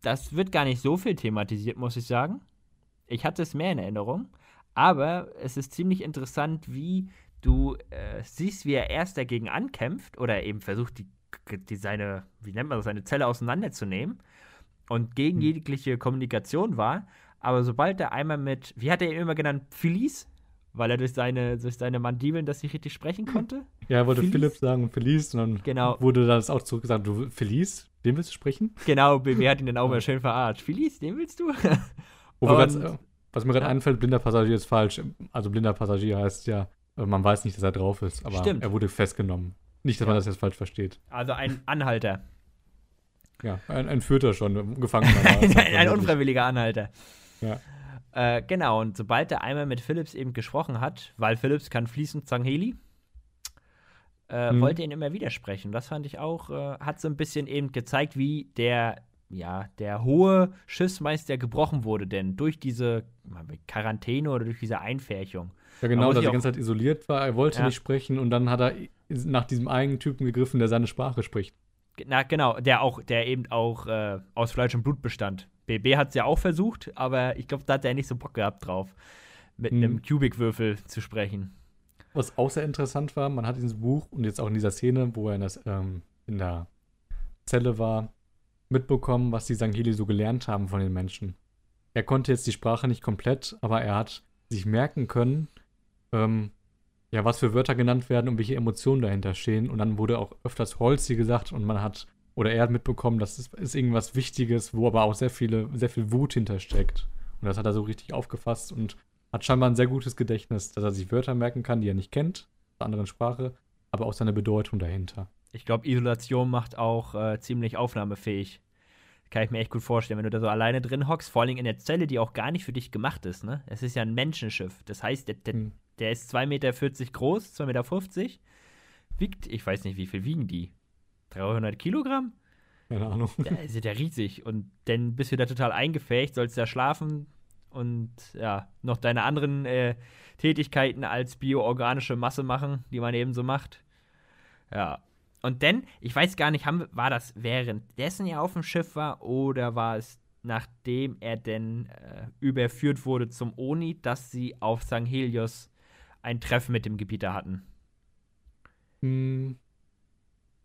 das wird gar nicht so viel thematisiert, muss ich sagen. Ich hatte es mehr in Erinnerung. Aber es ist ziemlich interessant, wie du äh, siehst, wie er erst dagegen ankämpft oder eben versucht, die, die seine, wie nennt man das, seine Zelle auseinanderzunehmen und gegen mhm. jegliche Kommunikation war. Aber sobald er einmal mit, wie hat er ihn immer genannt, Felice? weil er durch seine, durch seine Mandibeln das nicht richtig sprechen konnte. Ja, er wollte Felice. Philipp sagen und Felice und dann genau. wurde das auch zurückgesagt, du Felice, den willst du sprechen? Genau, BB hat ihn dann auch mal schön verarscht. Felice, den willst du? ganz, was mir gerade ja. einfällt, blinder Passagier ist falsch. Also blinder Passagier heißt ja, äh, man weiß nicht, dass er drauf ist, aber Stimmt. er wurde festgenommen. Nicht, dass ja. man das jetzt falsch versteht. Also ein Anhalter. Ja, ein, ein Führter schon, gefangen. ein, ein unfreiwilliger Anhalter. Ja. Äh, genau, und sobald er einmal mit Philips eben gesprochen hat, weil Philips kann fließend Zangheli, äh, hm. wollte ihn immer widersprechen. Das fand ich auch, äh, hat so ein bisschen eben gezeigt, wie der, ja, der hohe Schiffsmeister gebrochen wurde, denn durch diese Quarantäne oder durch diese Einfärchung. Ja, genau, dass er die ganze Zeit isoliert war, er wollte ja. nicht sprechen und dann hat er nach diesem einen Typen gegriffen, der seine Sprache spricht. Na, genau, der auch, der eben auch äh, aus Fleisch und Blut bestand. BB hat es ja auch versucht, aber ich glaube, da hat er nicht so Bock gehabt drauf, mit hm. einem Cubic-Würfel zu sprechen. Was auch sehr interessant war, man hat dieses Buch und jetzt auch in dieser Szene, wo er in, das, ähm, in der Zelle war, mitbekommen, was die Sangili so gelernt haben von den Menschen. Er konnte jetzt die Sprache nicht komplett, aber er hat sich merken können, ähm, ja, was für Wörter genannt werden und welche Emotionen dahinter stehen. Und dann wurde auch öfters Holzi gesagt und man hat oder er hat mitbekommen, dass es ist irgendwas Wichtiges, wo aber auch sehr viele, sehr viel Wut hintersteckt. Und das hat er so richtig aufgefasst und hat scheinbar ein sehr gutes Gedächtnis, dass er sich Wörter merken kann, die er nicht kennt, einer anderen Sprache, aber auch seine Bedeutung dahinter. Ich glaube, Isolation macht auch äh, ziemlich aufnahmefähig. Kann ich mir echt gut vorstellen, wenn du da so alleine drin hockst, vor allem in der Zelle, die auch gar nicht für dich gemacht ist. Ne? Es ist ja ein Menschenschiff. Das heißt, der, der, hm. Der ist 2,40 Meter groß, 2,50 Meter. Wiegt, ich weiß nicht, wie viel wiegen die. 300 Kilogramm? Keine Ahnung. Ja, ist ja riesig. Und dann bist du da total eingefärbt, sollst da schlafen und ja, noch deine anderen äh, Tätigkeiten als bioorganische Masse machen, die man eben so macht. Ja. Und dann, ich weiß gar nicht, haben, war das währenddessen er auf dem Schiff war oder war es nachdem er denn äh, überführt wurde zum Oni, dass sie auf St. Helios ein Treffen mit dem Gebieter hatten? Hm,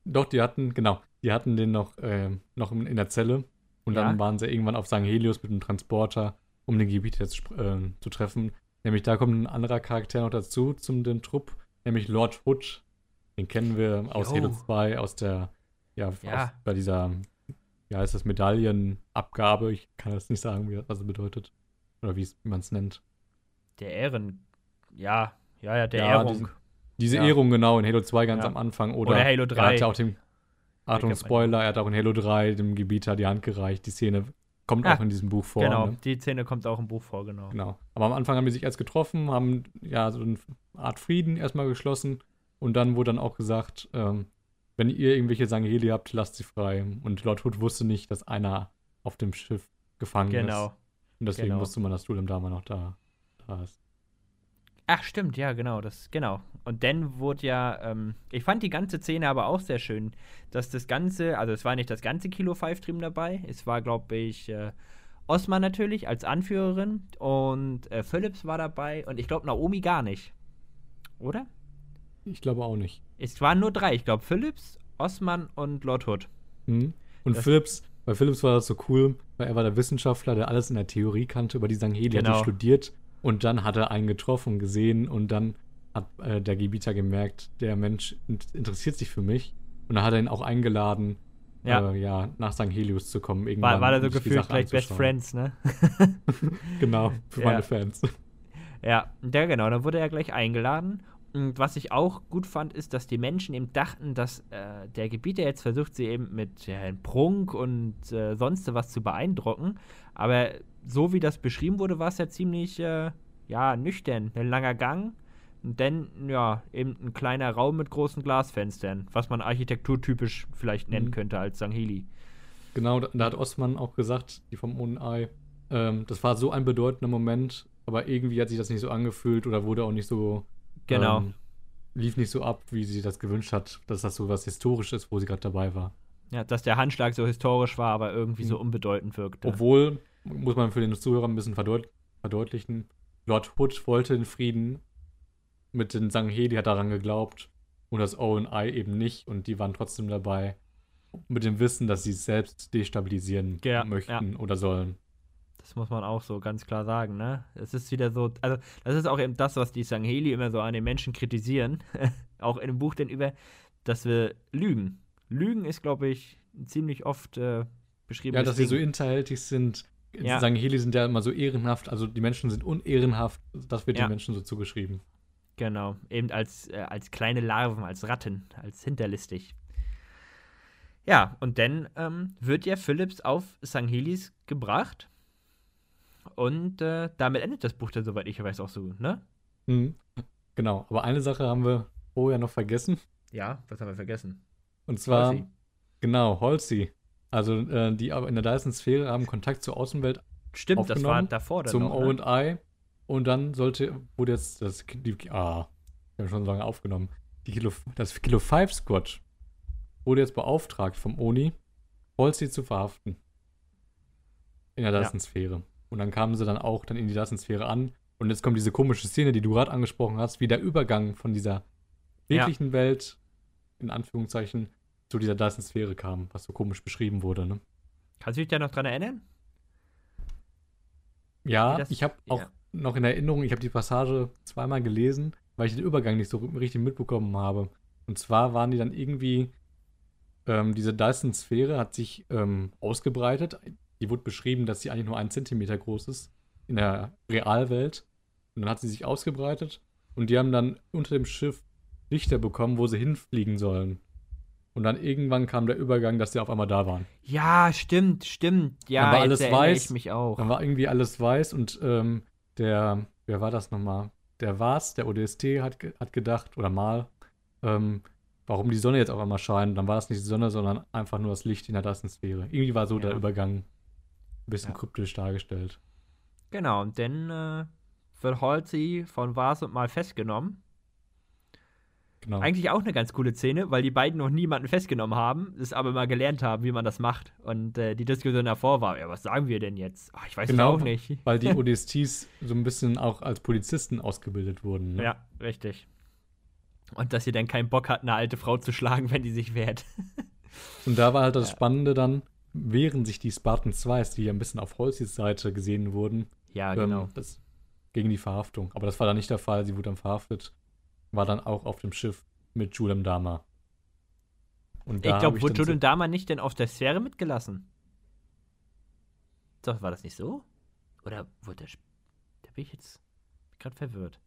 doch, die hatten, genau, die hatten den noch, äh, noch in, der Zelle. Und ja. dann waren sie irgendwann auf St. Helios mit dem Transporter, um den Gebiet jetzt äh, zu treffen. Nämlich da kommt ein anderer Charakter noch dazu, zum dem Trupp, nämlich Lord Hood. Den kennen wir aus Halo 2, aus der, ja, ja. Aus, bei dieser ja, ist das Medaillenabgabe. Ich kann jetzt nicht sagen, wie, was es bedeutet. Oder wie man es nennt. Der Ehren. Ja, ja, ja, der Ja, Ehrung. diesen- Diese Ja. Ehrung, genau, in Halo 2 ganz Ja. am Anfang. Oder, Oder Halo Er 3. hat ja auch dem, Achtung. Spoiler, er hat auch in Halo 3 dem Gebieter die Hand gereicht. Die Szene kommt Ah, auch in diesem Buch vor. genau, Ne? die Szene kommt auch im Buch vor, genau. Genau. Aber am Anfang haben die sich erst getroffen, haben ja so eine Art Frieden erstmal geschlossen. Und dann wurde dann auch gesagt, ähm, wenn ihr irgendwelche Sangeli habt, lasst sie frei. Und Lord Hood wusste nicht, dass einer auf dem Schiff gefangen ist. Genau. Und deswegen genau. wusste man, dass Dulem Dama noch da, da ist. Ach, stimmt, ja, genau, das, genau. Und dann wurde ja, ähm, ich fand die ganze Szene aber auch sehr schön, dass das Ganze, also es war nicht das ganze Kilo Five Dream dabei, es war, glaube ich, äh, Osman natürlich als Anführerin und äh, Phillips war dabei und ich glaube Naomi gar nicht. Oder? Ich glaube auch nicht. Es waren nur drei, ich glaube Phillips, Osman und Lord Hood. Mhm. Und Das- Phillips, bei Phillips war das so cool, weil er war der Wissenschaftler, der alles in der Theorie kannte über die Sangeli, hat Genau. die studiert und dann hat er einen getroffen, gesehen und dann hat äh, der Gebieter gemerkt, der Mensch in- interessiert sich für mich und dann hat er ihn auch eingeladen, Ja. äh, ja nach St. Helios zu kommen. Irgendwann, War, war da so gefühlt gleich Best. Friends, ne? Genau, für Ja. meine Fans. Ja, ja, genau, dann wurde er gleich eingeladen. Und was ich auch gut fand, ist, dass die Menschen eben dachten, dass äh, der Gebieter jetzt versucht, sie eben mit ja, Prunk und äh, sonst was zu beeindrucken. Aber so wie das beschrieben wurde, war es ja ziemlich, äh, ja, nüchtern. Ein langer Gang. Und dann, ja, eben ein kleiner Raum mit großen Glasfenstern, was man architekturtypisch vielleicht nennen Mhm. könnte als Sangheli. Genau, da, da hat Osman auch gesagt, die vom Unei, ähm, das war so ein bedeutender Moment, aber irgendwie hat sich das nicht so angefühlt oder wurde auch nicht so Genau. ähm, lief nicht so ab, wie sie das gewünscht hat, dass das so was Historisches, wo sie gerade dabei war. Ja, dass der Handschlag so historisch war, aber irgendwie so Mhm. unbedeutend wirkte. Obwohl, muss man für den Zuhörer ein bisschen verdeut verdeutlichen, Lord Hood wollte den Frieden mit den Sangheli, hat daran geglaubt und das O und I eben nicht und die waren trotzdem dabei mit dem Wissen, dass sie es selbst destabilisieren Ja, möchten oder sollen. Das muss man auch so ganz klar sagen, ne? Es ist wieder so, also das ist auch eben das, was die Sangheli immer so an den Menschen kritisieren, auch in dem Buch denn über, dass wir lügen. Lügen ist, glaube ich, ziemlich oft äh, beschrieben. Ja, dass sie so hinterhältig sind. Ja. Sangheli sind ja immer so ehrenhaft, also die Menschen sind unehrenhaft, das wird Ja. den Menschen so zugeschrieben. Genau, eben als, äh, als kleine Larven, als Ratten, als hinterlistig. Ja, und dann ähm, wird ja Phillips auf Sanghelis gebracht. Und äh, damit endet das Buch dann, soweit ich weiß, auch so, ne? Mhm. Genau, aber eine Sache haben wir vorher noch vergessen. Ja, was haben wir vergessen? Und zwar, Halsey. genau, Halsey. Also äh, die aber in der Dyson-Sphäre haben Kontakt zur Außenwelt Stimmt, das war aufgenommen davor dann zum noch, O ne? und I. Und dann sollte, wurde jetzt das, die, ah, wir haben schon so lange aufgenommen. Die Kilo, das Kilo 5 Squad wurde jetzt beauftragt vom Oni, Halsey zu verhaften. In der Ja. Dyson-Sphäre. Und dann kamen sie dann auch dann in die Dyson-Sphäre an. Und jetzt kommt diese komische Szene, die du gerade angesprochen hast, wie der Übergang von dieser Ja. wirklichen Welt, in Anführungszeichen, zu dieser Dyson-Sphäre kam, was so komisch beschrieben wurde. Ne? Kannst du dich da noch dran erinnern? Ja, das- ich habe auch ja. noch in Erinnerung, ich habe die Passage zweimal gelesen, weil ich den Übergang nicht so richtig mitbekommen habe. Und zwar waren die dann irgendwie, ähm, diese Dyson-Sphäre hat sich ähm, ausgebreitet. Die wurde beschrieben, dass sie eigentlich nur einen Zentimeter groß ist in der Realwelt. Und dann hat sie sich ausgebreitet und die haben dann unter dem Schiff Lichter bekommen, wo sie hinfliegen sollen. Und dann irgendwann kam der Übergang, dass sie auf einmal da waren. Ja, stimmt, stimmt. Ja, Dann war alles weiß. ich mich auch. Dann war irgendwie alles weiß und ähm, der, wer war das nochmal? Der war's, der ODST hat, hat gedacht, oder mal, ähm, warum die Sonne jetzt auf einmal scheint. Dann war es nicht die Sonne, sondern einfach nur das Licht in der Dyson-Sphäre. Irgendwie war so Ja. der Übergang ein bisschen Ja. kryptisch dargestellt. Genau, und dann äh, wird Halsey von Vars und mal festgenommen. Genau. Eigentlich auch eine ganz coole Szene, weil die beiden noch niemanden festgenommen haben, es aber mal gelernt haben, wie man das macht. Und äh, die Diskussion davor war, ja, was sagen wir denn jetzt? Ach, ich weiß es Genau. auch nicht. Weil die ODSTs so ein bisschen auch als Polizisten ausgebildet wurden. Ne? Ja, richtig. Und dass sie dann keinen Bock hat, eine alte Frau zu schlagen, wenn die sich wehrt. Und da war halt das. Spannende dann, wehren sich die Spartan 2s, die ja ein bisschen auf Holzys Seite gesehen wurden, Ja, ähm, genau. das, gegen die Verhaftung. Aber das war dann nicht der Fall. Sie wurde dann verhaftet. War dann auch auf dem Schiff mit Julem Dama. Und ich hab glaube, wurde Jordan Dama nicht denn auf der Sphäre mitgelassen? Doch, war das nicht so? Oder wurde der. Da bin ich jetzt gerade verwirrt.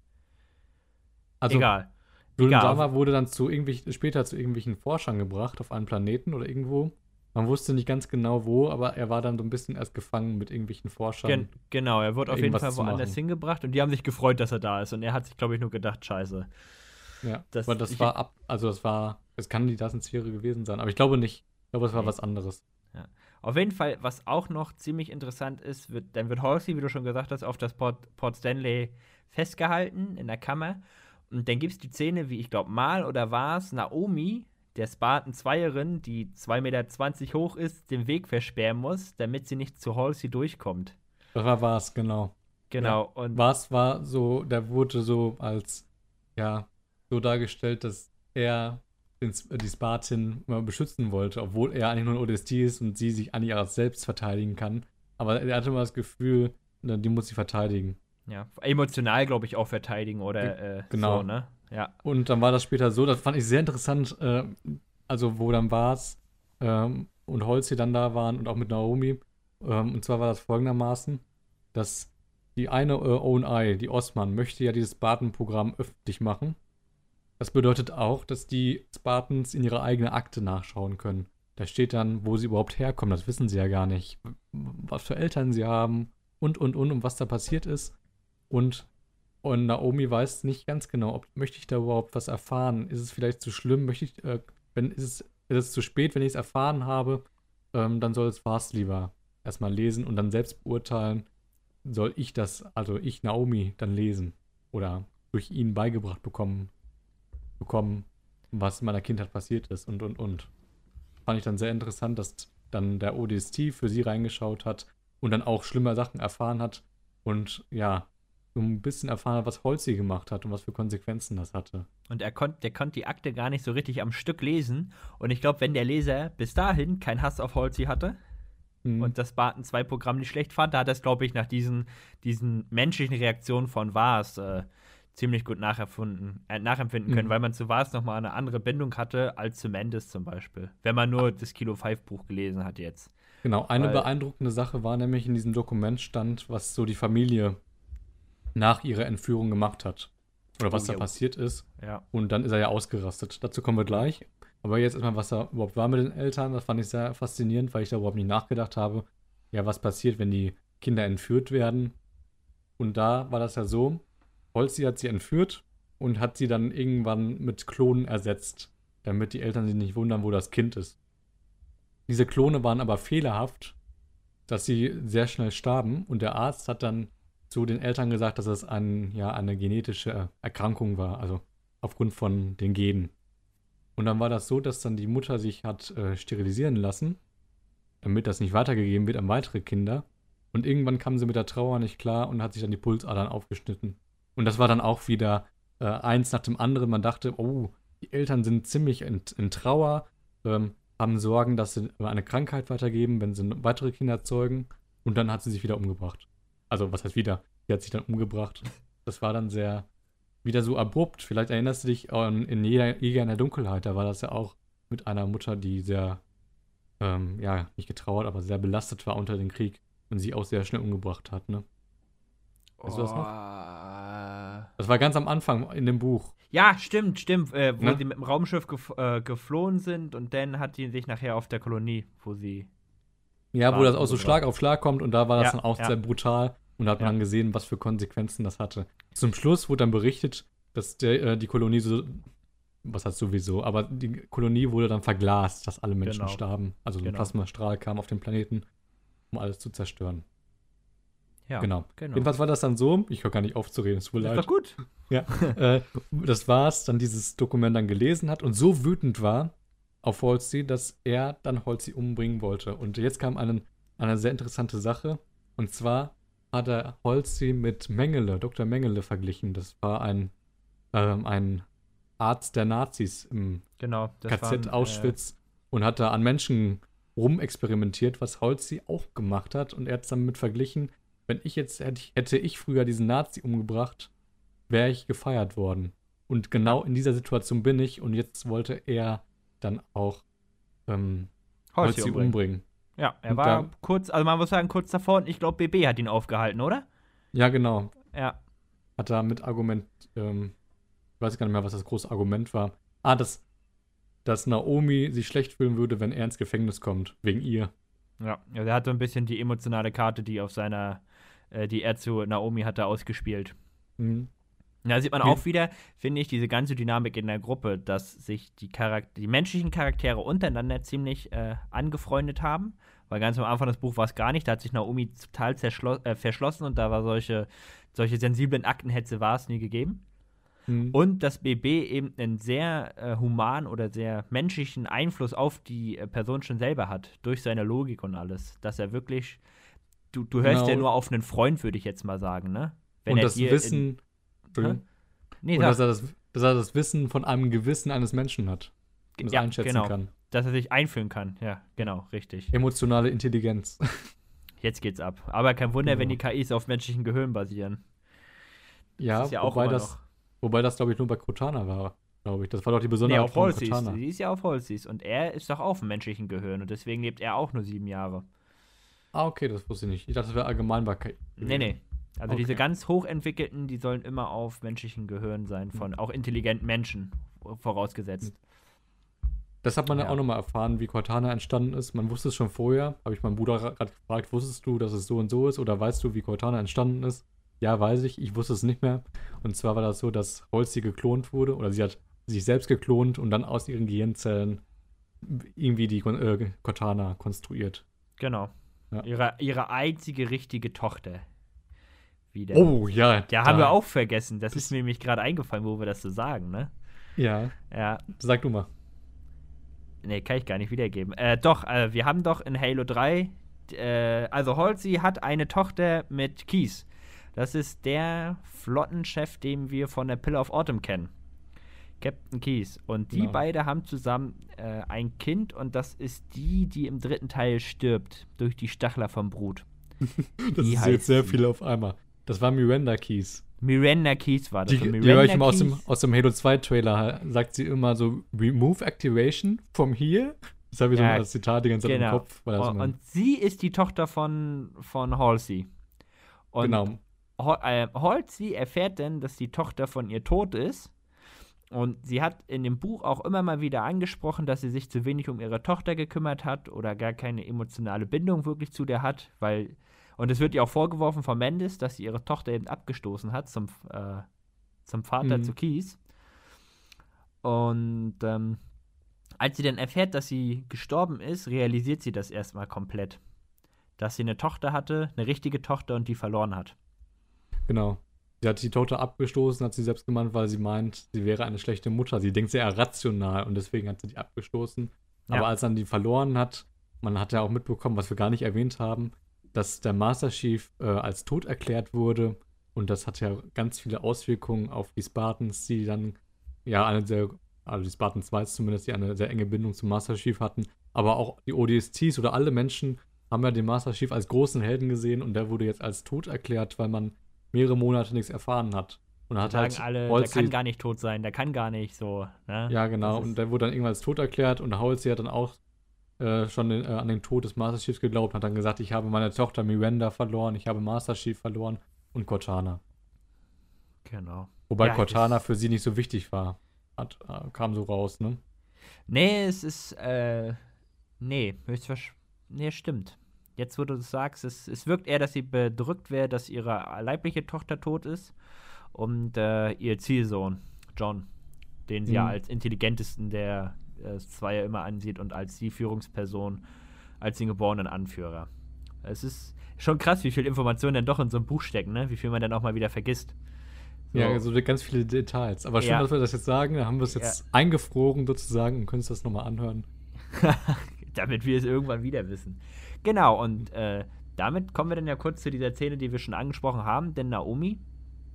Also, Egal. Julian Egal. Sama wurde dann zu irgendwelchen, später zu irgendwelchen Forschern gebracht auf einem Planeten oder irgendwo. Man wusste nicht ganz genau wo, aber er war dann so ein bisschen erst gefangen mit irgendwelchen Forschern. Gen genau, er wurde auf jeden Fall woanders hingebracht und die haben sich gefreut, dass er da ist. Und er hat sich, glaube ich, nur gedacht, scheiße. Ja, Das- aber das war ab, also das war, es kann die Dassensphäre gewesen sein, aber ich glaube nicht. Ich glaube, es war Nee. was anderes. Auf jeden Fall, was auch noch ziemlich interessant ist, wird, dann wird Halsey, wie du schon gesagt hast, auf das Port, Port Stanley festgehalten in der Kammer. Und dann gibt es die Szene, wie ich glaube, mal oder war es, Naomi, der Spartan Zweierin, die 2,20 Meter hoch ist, den Weg versperren muss, damit sie nicht zu Halsey durchkommt. Das war was, genau. Genau. Und Was war so, der wurde so als, ja, so dargestellt, dass er den, die Spartin immer beschützen wollte, obwohl er eigentlich nur ein ODST ist und sie sich eigentlich auch selbst verteidigen kann. Aber er hatte immer das Gefühl, die muss sie verteidigen. ja, emotional, glaube ich, auch verteidigen oder äh, Genau. so, ne? Ja. Und dann war das später so, das fand ich sehr interessant, äh, also wo dann war es ähm, und Holzi dann da waren und auch mit Naomi. Ähm, und zwar war das folgendermaßen, dass die eine äh, ONI, die Osman, möchte ja dieses Spartan-Programm öffentlich machen. Das bedeutet auch, dass die Spartans in ihre eigene Akte nachschauen können. Da steht dann, wo sie überhaupt herkommen, das wissen sie ja gar nicht. Was für Eltern sie haben und, und, und, und was da passiert ist. Und und Naomi weiß nicht ganz genau, ob möchte ich da überhaupt was erfahren. Ist es vielleicht zu schlimm? Möchte ich, äh, wenn ist es, ist es zu spät, wenn ich es erfahren habe, ähm, dann soll es fast lieber erstmal lesen und dann selbst beurteilen, soll ich das, also ich Naomi, dann lesen oder durch ihn beigebracht bekommen, bekommen, was in meiner Kindheit passiert ist und und und. Fand ich dann sehr interessant, dass dann der ODST für sie reingeschaut hat und dann auch schlimme Sachen erfahren hat und ja, so ein bisschen erfahren hat, was Holzi gemacht hat und was für Konsequenzen das hatte. Und er konnt, der konnte die Akte gar nicht so richtig am Stück lesen. Und ich glaube, wenn der Leser bis dahin keinen Hass auf Halsey hatte Mhm. und das Spartan 2 Programm nicht schlecht fand, da hat er es, glaube ich, nach diesen, diesen menschlichen Reaktionen von Vars äh, ziemlich gut nacherfunden, äh, nachempfinden können, Mhm. weil man zu Vars nochmal eine andere Bindung hatte als zu Mendes zum Beispiel. Wenn man nur das Kilo 5 Buch gelesen hat jetzt. Genau, eine Weil- beeindruckende Sache war nämlich in diesem Dokument stand, was so die Familie nach ihrer Entführung gemacht hat. Oder was Oh, da jo. passiert ist. Ja. Und dann ist er ja ausgerastet. Dazu kommen wir gleich. Aber jetzt erstmal, was da überhaupt war mit den Eltern, das fand ich sehr faszinierend, weil ich da überhaupt nicht nachgedacht habe, ja, was passiert, wenn die Kinder entführt werden. Und da war das ja so, Holzi hat sie entführt und hat sie dann irgendwann mit Klonen ersetzt, damit die Eltern sich nicht wundern, wo das Kind ist. Diese Klone waren aber fehlerhaft, dass sie sehr schnell starben und der Arzt hat dann zu den Eltern gesagt, dass es ein, ja, eine genetische Erkrankung war, also aufgrund von den Genen. Und dann war das so, dass dann die Mutter sich hat äh, sterilisieren lassen, damit das nicht weitergegeben wird an weitere Kinder. Und irgendwann kam sie mit der Trauer nicht klar und hat sich dann die Pulsadern aufgeschnitten. Und das war dann auch wieder äh, eins nach dem anderen. Man dachte, oh, die Eltern sind ziemlich in, in Trauer, ähm, haben Sorgen, dass sie eine Krankheit weitergeben, wenn sie weitere Kinder zeugen. Und dann hat sie sich wieder umgebracht. Also, was heißt wieder? Sie hat sich dann umgebracht. Das war dann sehr, wieder so abrupt. Vielleicht erinnerst du dich an in Jäger, in der Dunkelheit, da war das ja auch mit einer Mutter, die sehr, ähm, ja, nicht getrauert, aber sehr belastet war unter dem Krieg und sich auch sehr schnell umgebracht hat, ne? Weißt du das noch? Das war ganz am Anfang in dem Buch. Ja, stimmt, stimmt. Äh, wo Ne? die mit dem Raumschiff gef äh, geflohen sind und dann hat die sich nachher auf der Kolonie, wo sie. Ja, wo das auch so. Schlag auf Schlag kommt und da war das Ja, dann auch ja. sehr brutal und da hat man Ja. gesehen, was für Konsequenzen das hatte. Zum Schluss wurde dann berichtet, dass der, äh, die Kolonie so, was heißt sowieso, aber die Kolonie wurde dann verglast, dass alle Menschen Genau. starben. Also so ein Genau. Plasmastrahl kam auf den Planeten, um alles zu zerstören. Ja, genau. genau. Jedenfalls war das dann so, ich höre gar nicht auf zu reden, es tut mir Das leid. war gut. Ja, äh, das war's, dann dieses Dokument dann gelesen hat und so wütend war auf Holzi, dass er dann Holzi umbringen wollte. Und jetzt kam eine, eine sehr interessante Sache. Und zwar hat er Holzi mit Mengele, Dr. Mengele verglichen. Das war ein, ähm, ein Arzt der Nazis im Genau. KZ waren, äh, Auschwitz und hat da an Menschen rumexperimentiert, was Holzi auch gemacht hat. Und er hat es damit verglichen, wenn ich jetzt hätte, ich- hätte ich früher diesen Nazi umgebracht, wäre ich gefeiert worden. Und genau in dieser Situation bin ich und jetzt wollte er dann auch ähm, Holzi Holzi umbringen. umbringen. Ja, er und war da, kurz, also man muss sagen, kurz davor und ich glaube, BB hat ihn aufgehalten, oder? Ja, genau. Ja. Hat er mit Argument, ähm, ich weiß gar nicht mehr, was das große Argument war. Ah, dass, dass Naomi sich schlecht fühlen würde, wenn er ins Gefängnis kommt, wegen ihr. Ja, also er hat so ein bisschen die emotionale Karte, die auf seiner, äh, die er zu Naomi hatte, ausgespielt. Mhm. Da sieht man auch wieder, finde ich, diese ganze Dynamik in der Gruppe, dass sich die, Charakter die menschlichen Charaktere untereinander ziemlich äh, angefreundet haben. Weil ganz am Anfang des Buchs war es gar nicht, da hat sich Naomi total äh, verschlossen und da war solche, solche sensiblen Aktenhetze war es nie gegeben. Mhm. Und dass BB eben einen sehr äh, humanen oder sehr menschlichen Einfluss auf die äh, Person schon selber hat, durch seine Logik und alles. Dass er wirklich, du, du hörst genau. ja nur auf einen Freund, würde ich jetzt mal sagen, ne? Wenn und das Wissen, in, nee, und dass er, das, dass er das Wissen von einem Gewissen eines Menschen hat und es ja, einschätzen genau. kann. Dass er sich einfühlen kann, ja, genau, richtig. Emotionale Intelligenz. Jetzt geht's ab. Aber kein Wunder, genau. wenn die KIs auf menschlichen Gehirn basieren. Ja, das ja wobei, das, wobei das, glaube ich, nur bei Cortana war, glaube ich. Das war doch die Besonderheit nee, auf von Cortana. Sie ist ja auf Holzis und er ist doch auf dem menschlichen Gehirn und deswegen lebt er auch nur sieben Jahre. Ah, okay, das wusste ich nicht. Ich dachte, das wäre allgemein bei KI. Nee, nee. Also okay. diese ganz hochentwickelten, die sollen immer auf menschlichen Gehirn sein, von auch intelligenten Menschen vorausgesetzt. Das hat man ja. dann auch nochmal erfahren, wie Cortana entstanden ist. Man wusste es schon vorher. Habe ich meinen Bruder gerade gefragt, wusstest du, dass es so und so ist? Oder weißt du, wie Cortana entstanden ist? Ja, weiß ich. Ich wusste es nicht mehr. Und zwar war das so, dass Holzi geklont wurde. Oder sie hat sich selbst geklont und dann aus ihren Gehirnzellen irgendwie die äh, Cortana konstruiert. Genau. Ja. Ihre, ihre einzige richtige Tochter. Wieder. Oh, ja. Ja, haben wir auch vergessen. Das, ist mir nämlich gerade eingefallen, wo wir das so sagen, ne? Ja. Ja. Sag du mal. Nee, kann ich gar nicht wiedergeben. Äh, doch, äh, wir haben doch in Halo 3, äh, also Halsey hat eine Tochter mit Keys. Das ist der Flottenchef, den wir von der Pill of Autumn kennen. Captain Keys. Und die genau. beide haben zusammen äh, ein Kind und das ist die, die im dritten Teil stirbt durch die Stachler vom Brut. das die ist jetzt sehr viel auf einmal. Das war Miranda Keys. Miranda Keys war das. Die, die höre ich immer aus dem, aus dem Halo 2 Trailer, sagt sie immer so, Remove Activation from here. Das habe ich ja, so als Zitat die ganze Zeit genau. im Kopf. Und, und, sie ist die Tochter von, von Halsey. Und genau. Äh, Halsey erfährt dann, dass die Tochter von ihr tot ist. Und sie hat in dem Buch auch immer mal wieder angesprochen, dass sie sich zu wenig um ihre Tochter gekümmert hat oder gar keine emotionale Bindung wirklich zu der hat, weil und es wird ihr auch vorgeworfen von Mendes, dass sie ihre Tochter eben abgestoßen hat zum, äh, zum Vater mhm. zu Kies. Und ähm, als sie dann erfährt, dass sie gestorben ist, realisiert sie das erstmal komplett. Dass sie eine Tochter hatte, eine richtige Tochter und die verloren hat. Genau. Sie hat die Tochter abgestoßen, hat sie selbst gemeint, weil sie meint, sie wäre eine schlechte Mutter. Sie denkt sehr rational und deswegen hat sie die abgestoßen. Ja. Aber als dann die verloren hat, man hat ja auch mitbekommen, was wir gar nicht erwähnt haben, dass der Master Chief äh, als tot erklärt wurde. Und das hat ja ganz viele Auswirkungen auf die Spartans, die dann ja eine sehr, also die Spartans weiß zumindest, die eine sehr enge Bindung zum Master Chief hatten. Aber auch die ODSTs oder alle Menschen haben ja den Master Chief als großen Helden gesehen und der wurde jetzt als tot erklärt, weil man mehrere Monate nichts erfahren hat. Und hat sagen halt alle, Halsey, der kann gar nicht tot sein, der kann gar nicht so. Ne? Ja, genau. Und der wurde dann irgendwann als tot erklärt und Halsey hat dann auch äh, schon äh, an den Tod des Master Chiefs geglaubt, hat dann gesagt, ich habe meine Tochter Miranda verloren, ich habe Master Chief verloren und Cortana. Genau. Wobei ja, Cortana für sie nicht so wichtig war. Hat, äh, kam so raus, ne? Nee, es ist, äh, nee, höchstwahrscheinlich, nee, stimmt. Jetzt, wo du das sagst, es, es wirkt eher, dass sie bedrückt wäre, dass ihre leibliche Tochter tot ist und äh, ihr Zielsohn, John, den sie mhm. ja als intelligentesten der äh, Zweier immer ansieht und als die Führungsperson, als den geborenen Anführer. Es ist schon krass, wie viel Informationen denn doch in so einem Buch stecken, ne? wie viel man dann auch mal wieder vergisst. So. Ja, so ganz viele Details. Aber schön, ja. dass wir das jetzt sagen. Da haben wir es jetzt ja. eingefroren sozusagen und können uns das nochmal anhören. damit wir es irgendwann wieder wissen. Genau, und äh, damit kommen wir dann ja kurz zu dieser Szene, die wir schon angesprochen haben, denn Naomi,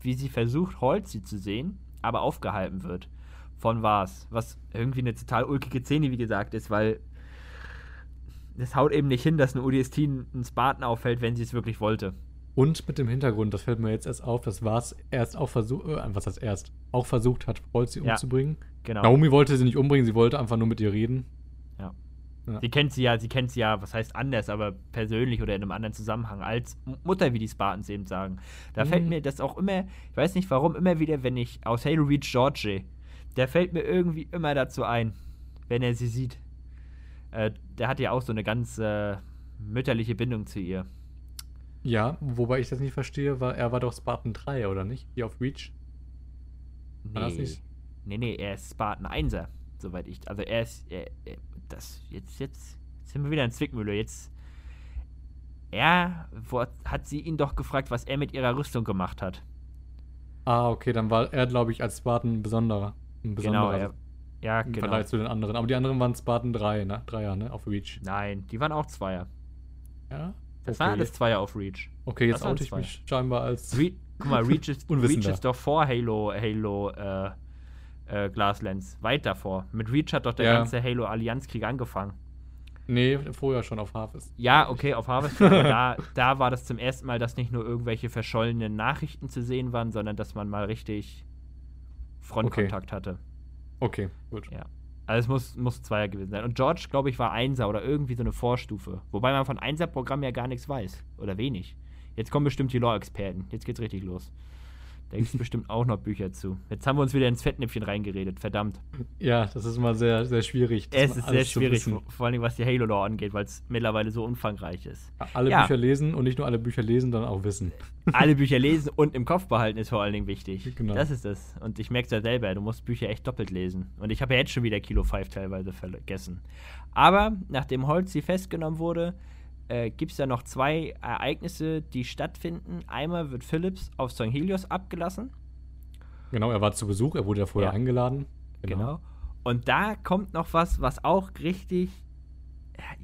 wie sie versucht, Holzi zu sehen, aber aufgehalten wird von was. Was irgendwie eine total ulkige Szene, wie gesagt, ist, weil es haut eben nicht hin, dass eine ODST einen Spartan auffällt, wenn sie es wirklich wollte. Und mit dem Hintergrund, das fällt mir jetzt erst auf, dass Vars erst auch versucht, äh, was das erst, auch versucht hat, Holz sie ja, umzubringen. Genau. Naomi wollte sie nicht umbringen, sie wollte einfach nur mit ihr reden. Ja. Ja. Sie kennt sie ja, sie kennt sie ja, was heißt anders, aber persönlich oder in einem anderen Zusammenhang als Mutter, wie die Spartans eben sagen. Da mhm. fällt mir das auch immer, ich weiß nicht warum, immer wieder, wenn ich aus Halo Reach George, der fällt mir irgendwie immer dazu ein, wenn er sie sieht. Äh, der hat ja auch so eine ganz äh, mütterliche Bindung zu ihr. Ja, wobei ich das nicht verstehe, weil er war doch Spartan 3, oder nicht? Hier auf Reach? War nee. nicht? Nee, nee, er ist Spartan 1er, soweit ich. Also er ist. Er, er, das, jetzt, jetzt sind wir wieder in Zwickmühle. Jetzt. Er wo, hat sie ihn doch gefragt, was er mit ihrer Rüstung gemacht hat. Ah, okay, dann war er, glaube ich, als Spartan besonderer. Ein besonderer genau, er, ja, im genau. Vergleich zu den anderen. Aber die anderen waren Spartan 3, ne? Dreier, ne? Auf Reach. Nein, die waren auch Zweier. Ja? Das okay. waren alles Zweier auf Reach. Okay, jetzt oute ich mich scheinbar als. Re Guck mal, Reach ist, Reach ist doch vor Halo, Halo, äh, äh, Glasslands. Weit davor. Mit Reach hat doch der ja. ganze Halo-Allianzkrieg angefangen. Nee, vorher schon auf Harvest. Ja, okay, auf Harvest. aber da, da war das zum ersten Mal, dass nicht nur irgendwelche verschollenen Nachrichten zu sehen waren, sondern dass man mal richtig Frontkontakt okay. hatte. Okay, gut. Ja. Also es muss, muss Zweier gewesen sein. Und George, glaube ich, war Einser oder irgendwie so eine Vorstufe. Wobei man von Einser-Programmen ja gar nichts weiß. Oder wenig. Jetzt kommen bestimmt die Lore-Experten. Jetzt geht's richtig los. Da gibt es bestimmt auch noch Bücher zu. Jetzt haben wir uns wieder ins Fettnäpfchen reingeredet, verdammt. Ja, das ist mal sehr, sehr schwierig. Es ist sehr schwierig, vor allem was die Halo-Lore angeht, weil es mittlerweile so umfangreich ist. Alle ja. Bücher lesen und nicht nur alle Bücher lesen, sondern auch wissen. Alle Bücher lesen und im Kopf behalten ist vor allen Dingen wichtig. Genau. Das ist es. Und ich merke es ja selber, du musst Bücher echt doppelt lesen. Und ich habe ja jetzt schon wieder Kilo 5 teilweise vergessen. Aber nachdem Holzi festgenommen wurde, äh, gibt es ja noch zwei Ereignisse, die stattfinden. Einmal wird Phillips auf St. Helios abgelassen. Genau, er war zu Besuch, er wurde ja vorher ja. eingeladen. Genau. genau. Und da kommt noch was, was auch richtig,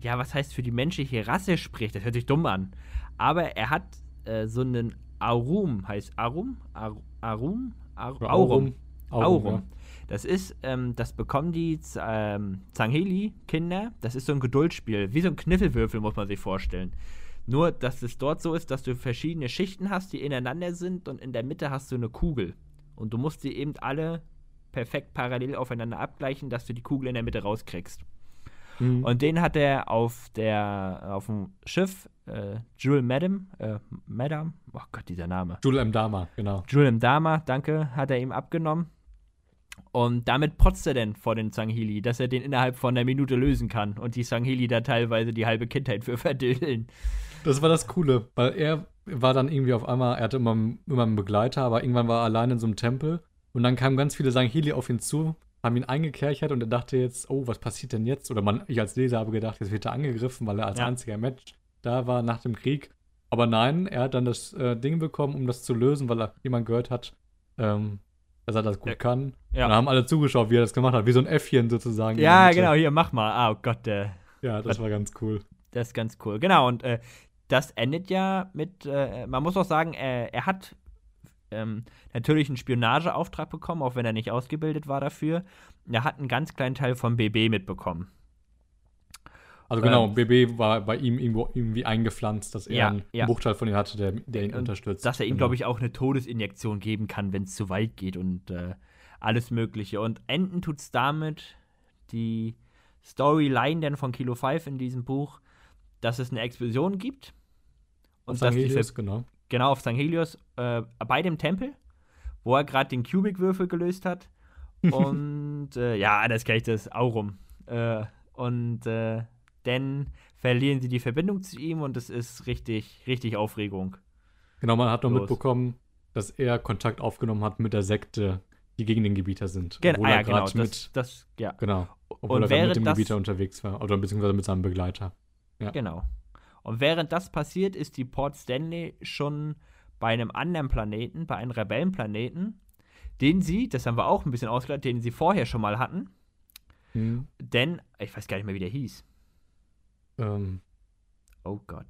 ja, was heißt für die menschliche Rasse spricht. Das hört sich dumm an. Aber er hat äh, so einen Aurum, heißt Arum? Ar Arum? Ar Aurum. Aurum. Aurum. Das ist, ähm, das bekommen die ähm, Zangheli-Kinder. Das ist so ein Geduldsspiel, wie so ein Kniffelwürfel, muss man sich vorstellen. Nur, dass es dort so ist, dass du verschiedene Schichten hast, die ineinander sind und in der Mitte hast du eine Kugel. Und du musst sie eben alle perfekt parallel aufeinander abgleichen, dass du die Kugel in der Mitte rauskriegst. Mhm. Und den hat er auf der auf dem Schiff äh, Jules Madam, äh, Madam, oh Gott, dieser Name. Jules M. Dama, genau. Jules M. Dama, danke, hat er ihm abgenommen. Und damit protzt er denn vor den Sanghili, dass er den innerhalb von einer Minute lösen kann und die Sanghili da teilweise die halbe Kindheit für verdüllen. Das war das Coole, weil er war dann irgendwie auf einmal, er hatte immer, immer einen Begleiter, aber irgendwann war er allein in so einem Tempel und dann kamen ganz viele Sanghili auf ihn zu, haben ihn eingekerchert und er dachte jetzt, oh, was passiert denn jetzt? Oder man, ich als Leser habe gedacht, jetzt wird er angegriffen, weil er als ja. einziger Match da war nach dem Krieg. Aber nein, er hat dann das äh, Ding bekommen, um das zu lösen, weil er jemand gehört hat, ähm, dass er das gut ja. kann. Ja. Und dann haben alle zugeschaut, wie er das gemacht hat, wie so ein Äffchen sozusagen. Ja, genau, hier, mach mal. Ah, oh Gott, der. Ja, das war ganz cool. Das ist ganz cool. Genau, und äh, das endet ja mit, äh, man muss auch sagen, er, er hat ähm, natürlich einen Spionageauftrag bekommen, auch wenn er nicht ausgebildet war dafür. Er hat einen ganz kleinen Teil vom BB mitbekommen. Also genau, ähm, BB war bei ihm irgendwo irgendwie eingepflanzt, dass er ja, einen ja. Bruchteil von ihm hatte, der, der ihn und unterstützt. Dass er ihm, genau. glaube ich, auch eine Todesinjektion geben kann, wenn es zu weit geht und äh, alles Mögliche. Und enden tut es damit die Storyline denn von Kilo 5 in diesem Buch, dass es eine Explosion gibt. Und auf St. Helios, genau. Genau, auf St. Helios, äh, bei dem Tempel, wo er gerade den Cubic-Würfel gelöst hat. und äh, ja, das kenne ich das Aurum. Äh, und äh, denn verlieren sie die Verbindung zu ihm und es ist richtig, richtig Aufregung. Genau, man hat noch Los. mitbekommen, dass er Kontakt aufgenommen hat mit der Sekte, die gegen den Gebieter sind. Gen obwohl ah, ja, genau. Mit, das, ja. Genau. Obwohl und er mit dem das, Gebieter unterwegs war. Oder beziehungsweise mit seinem Begleiter. Ja. Genau. Und während das passiert, ist die Port Stanley schon bei einem anderen Planeten, bei einem Rebellenplaneten, den sie, das haben wir auch ein bisschen ausgeleitet, den sie vorher schon mal hatten. Hm. Denn, ich weiß gar nicht mehr, wie der hieß. Ähm, oh Gott.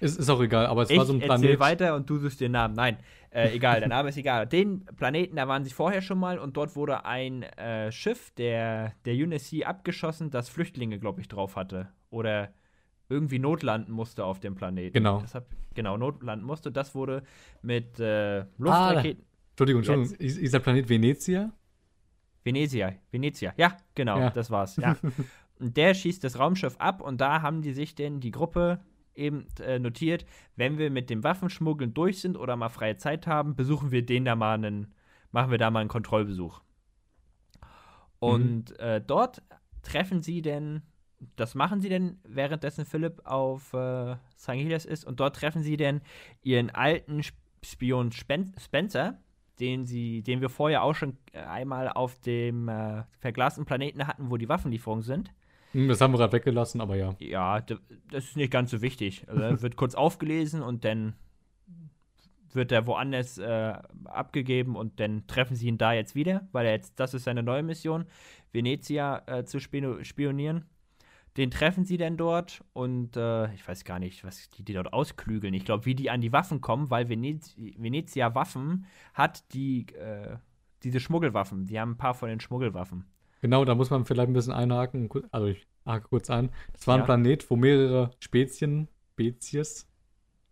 Ist, ist auch egal, aber es ich war so ein Planet. Erzähl weiter und du suchst den Namen. Nein, äh, egal, der Name ist egal. Den Planeten, da waren sie vorher schon mal und dort wurde ein äh, Schiff der, der UNSC abgeschossen, das Flüchtlinge, glaube ich, drauf hatte. Oder irgendwie notlanden musste auf dem Planeten. Genau. Deshalb, genau, notlanden musste. Das wurde mit äh, Luftraketen. Ah, Entschuldigung, Entschuldigung. Ist, ist der Planet Venezia? Venezia, Venezia, ja, genau, ja. das war's. Ja. Der schießt das Raumschiff ab und da haben die sich denn die Gruppe eben äh, notiert, wenn wir mit dem Waffenschmuggeln durch sind oder mal freie Zeit haben, besuchen wir den da mal einen, machen wir da mal einen Kontrollbesuch. Und mhm. äh, dort treffen sie denn, das machen sie denn, währenddessen Philipp auf äh, St. Helios ist, und dort treffen sie denn ihren alten Spion Spen Spencer, den sie, den wir vorher auch schon einmal auf dem äh, verglasten Planeten hatten, wo die Waffenlieferungen sind. Hm, das haben wir gerade weggelassen, aber ja. Ja, das ist nicht ganz so wichtig. Also, wird kurz aufgelesen und dann wird er woanders äh, abgegeben und dann treffen sie ihn da jetzt wieder, weil er jetzt, das ist seine neue Mission, Venezia äh, zu spionieren. Den treffen sie dann dort und äh, ich weiß gar nicht, was die, die dort ausklügeln. Ich glaube, wie die an die Waffen kommen, weil Venez Venezia Waffen hat die, äh, diese Schmuggelwaffen. Die haben ein paar von den Schmuggelwaffen. Genau, da muss man vielleicht ein bisschen einhaken. Also ich hake kurz ein. Das war ein ja. Planet, wo mehrere Spezien, Spezies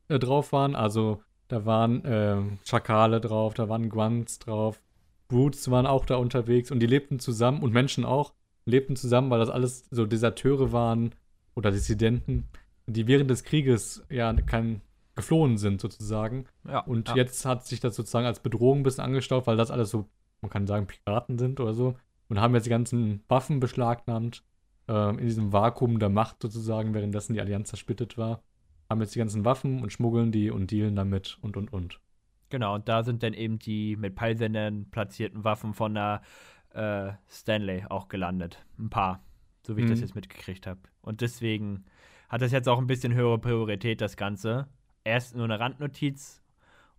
äh, drauf waren. Also da waren äh, Schakale drauf, da waren Guans drauf. Brutes waren auch da unterwegs und die lebten zusammen und Menschen auch lebten zusammen, weil das alles so Deserteure waren oder Dissidenten, die während des Krieges ja kein geflohen sind sozusagen. Ja, und ja. jetzt hat sich das sozusagen als Bedrohung ein bisschen angestaut, weil das alles so, man kann sagen, Piraten sind oder so und haben jetzt die ganzen Waffen beschlagnahmt äh, in diesem Vakuum der Macht sozusagen, währenddessen die Allianz zersplittet war. Haben jetzt die ganzen Waffen und schmuggeln die und dealen damit und und und. Genau, und da sind dann eben die mit Peilsendern platzierten Waffen von der äh, Stanley auch gelandet. Ein paar, so wie ich das mhm. jetzt mitgekriegt habe. Und deswegen hat das jetzt auch ein bisschen höhere Priorität, das Ganze. Erst nur eine Randnotiz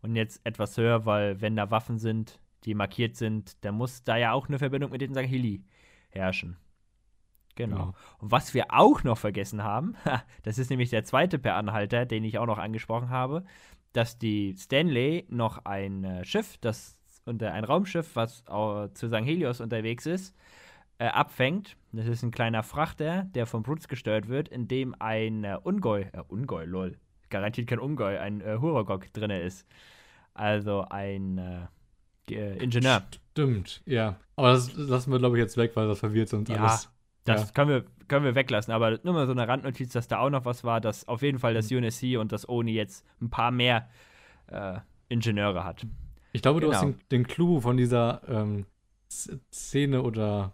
und jetzt etwas höher, weil wenn da Waffen sind, die markiert sind, dann muss da ja auch eine Verbindung mit den Sahili herrschen. Genau. Ja. Und was wir auch noch vergessen haben, das ist nämlich der zweite Per Anhalter, den ich auch noch angesprochen habe, dass die Stanley noch ein äh, Schiff, das unter ein Raumschiff, was äh, zu St. Helios unterwegs ist, äh, abfängt. Das ist ein kleiner Frachter, der von Brutz gesteuert wird, in dem ein äh, Ungoi, äh, Ungoi, lol, garantiert kein Ungoi, ein äh, Huragok drin ist. Also ein äh, Ingenieur. Stimmt, ja. Aber das lassen wir, glaube ich, jetzt weg, weil das verwirrt uns ja, alles. Das ja. können, wir, können wir weglassen. Aber nur mal so eine Randnotiz, dass da auch noch was war, dass auf jeden Fall das mhm. UNSC und das ONI jetzt ein paar mehr äh, Ingenieure hat. Ich glaube, genau. du hast genau. den, den Clou von dieser ähm, Szene oder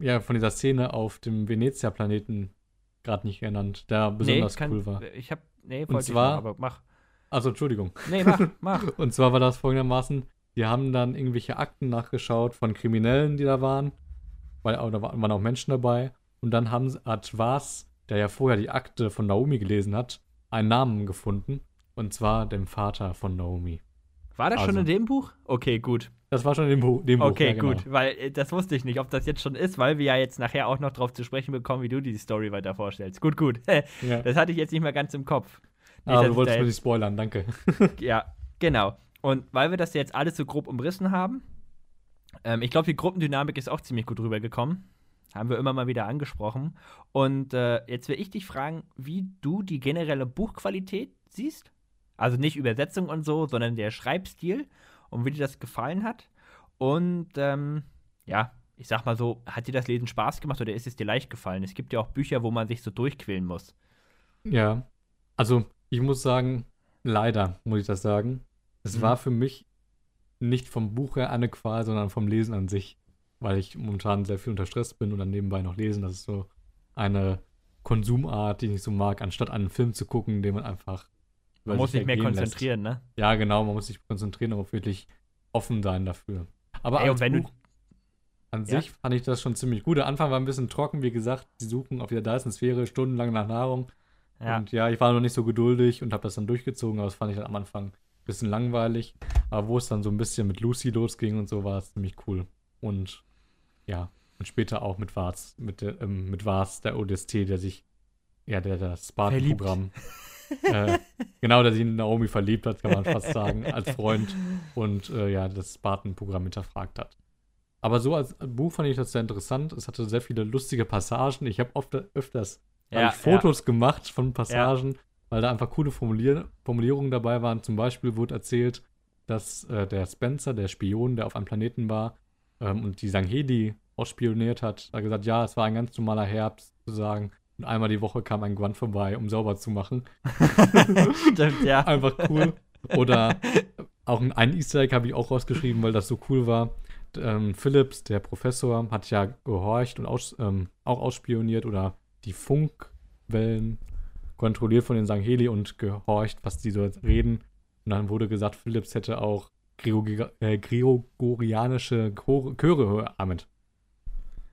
ja, von dieser Szene auf dem Venezia-Planeten gerade nicht genannt, der besonders nee, kann, cool war. Ich habe, nee, wollte zwar, ich noch, aber mach. Also, Entschuldigung. Nee, mach, mach. und zwar war das folgendermaßen, die haben dann irgendwelche Akten nachgeschaut von Kriminellen, die da waren. Weil da waren auch Menschen dabei. Und dann haben, hat Vaz, der ja vorher die Akte von Naomi gelesen hat, einen Namen gefunden. Und zwar dem Vater von Naomi. War das also, schon in dem Buch? Okay, gut. Das war schon in dem, Bu dem Buch. Okay, ja, genau. gut, weil äh, das wusste ich nicht, ob das jetzt schon ist, weil wir ja jetzt nachher auch noch darauf zu sprechen bekommen, wie du die Story weiter vorstellst. Gut, gut. ja. Das hatte ich jetzt nicht mehr ganz im Kopf. Nicht, ah, du wolltest mir nicht spoilern, danke. ja, genau. Und weil wir das jetzt alles so grob umrissen haben, ähm, ich glaube, die Gruppendynamik ist auch ziemlich gut rübergekommen. Haben wir immer mal wieder angesprochen. Und äh, jetzt will ich dich fragen, wie du die generelle Buchqualität siehst. Also nicht Übersetzung und so, sondern der Schreibstil und wie dir das gefallen hat. Und ähm, ja, ich sag mal so, hat dir das Lesen Spaß gemacht oder ist es dir leicht gefallen? Es gibt ja auch Bücher, wo man sich so durchquälen muss. Ja, also ich muss sagen, leider muss ich das sagen. Es mhm. war für mich nicht vom Buch her eine Qual, sondern vom Lesen an sich, weil ich momentan sehr viel unter Stress bin und dann nebenbei noch lesen. Das ist so eine Konsumart, die ich so mag, anstatt einen Film zu gucken, den man einfach. Man muss sich mehr konzentrieren, lässt. ne? Ja, genau, man muss sich konzentrieren, aber wirklich offen sein dafür. Aber Ey, Buch an ja? sich fand ich das schon ziemlich gut. Der Anfang war ein bisschen trocken, wie gesagt, sie suchen auf der Dyson-Sphäre stundenlang nach Nahrung. Ja. Und ja, ich war noch nicht so geduldig und habe das dann durchgezogen, aber das fand ich dann am Anfang bisschen langweilig. Aber wo es dann so ein bisschen mit Lucy losging und so, war es ziemlich cool. Und ja, und später auch mit Vars, mit, ähm, mit Vars, der ODST, der sich, ja, der das Spartan-Programm, äh, genau, der sich in Naomi verliebt hat, kann man fast sagen, als Freund und äh, ja, das Spartan-Programm hinterfragt hat. Aber so als Buch fand ich das sehr interessant. Es hatte sehr viele lustige Passagen. Ich habe oft öfters ja, Fotos ja. gemacht von Passagen, ja weil da einfach coole Formulier Formulierungen dabei waren. Zum Beispiel wurde erzählt, dass äh, der Spencer, der Spion, der auf einem Planeten war ähm, und die Sanghedi ausspioniert hat, hat gesagt, ja, es war ein ganz normaler Herbst sozusagen. Und einmal die Woche kam ein Grunt vorbei, um sauber zu machen. Stimmt, ja. Einfach cool. Oder auch ein Easter Egg habe ich auch rausgeschrieben, weil das so cool war. Ähm, Phillips, der Professor, hat ja gehorcht und aus, ähm, auch ausspioniert oder die Funkwellen kontrolliert von den Sangheli und gehorcht, was die so reden. Und dann wurde gesagt, Phillips hätte auch äh, gregorianische Chore, Chöre, Ahmed.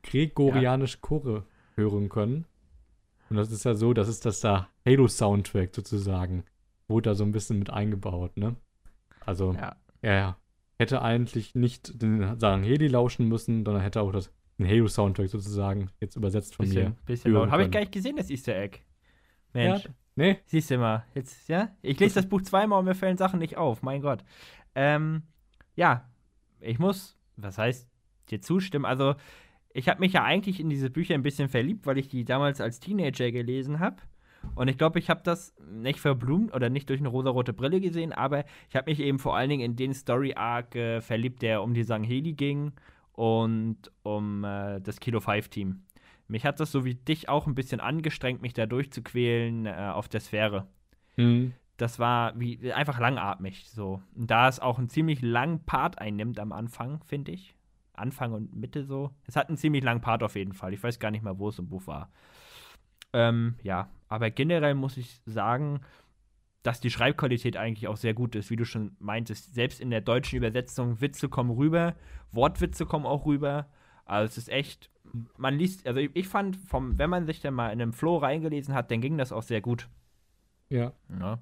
Gregorianische Chore hören können. Und das ist ja so, das ist das da Halo-Soundtrack sozusagen. Wurde da so ein bisschen mit eingebaut, ne? Also, Ja. er hätte eigentlich nicht den Sangheli lauschen müssen, sondern hätte auch das, den Halo-Soundtrack sozusagen jetzt übersetzt von Bisschen, mir. bisschen laut. Habe ich gar nicht gesehen, das Easter Egg. Mensch. Ja, nee, Siehst du mal, jetzt, ja? Ich lese das Buch zweimal und mir fällen Sachen nicht auf, mein Gott. Ähm, ja, ich muss, was heißt, dir zustimmen. Also, ich habe mich ja eigentlich in diese Bücher ein bisschen verliebt, weil ich die damals als Teenager gelesen habe. Und ich glaube, ich habe das nicht verblumt oder nicht durch eine rosarote Brille gesehen, aber ich habe mich eben vor allen Dingen in den Story-Arc äh, verliebt, der um die Sangheli ging und um äh, das Kilo 5-Team. Mich hat das so wie dich auch ein bisschen angestrengt, mich da durchzuquälen äh, auf der Sphäre. hm, Das war wie einfach langatmig so. Und da es auch einen ziemlich langen Part einnimmt am Anfang, finde ich. Anfang und Mitte so. Es hat einen ziemlich langen Part auf jeden Fall. Ich weiß gar nicht mal, wo es im Buch war. Ähm, ja, aber generell muss ich sagen, dass die Schreibqualität eigentlich auch sehr gut ist, wie du schon meintest. Selbst in der deutschen Übersetzung, Witze kommen rüber, Wortwitze kommen auch rüber. Also es ist echt, man liest, also ich, ich fand, vom, wenn man sich da mal in einem Flow reingelesen hat, dann ging das auch sehr gut. ja. Ja.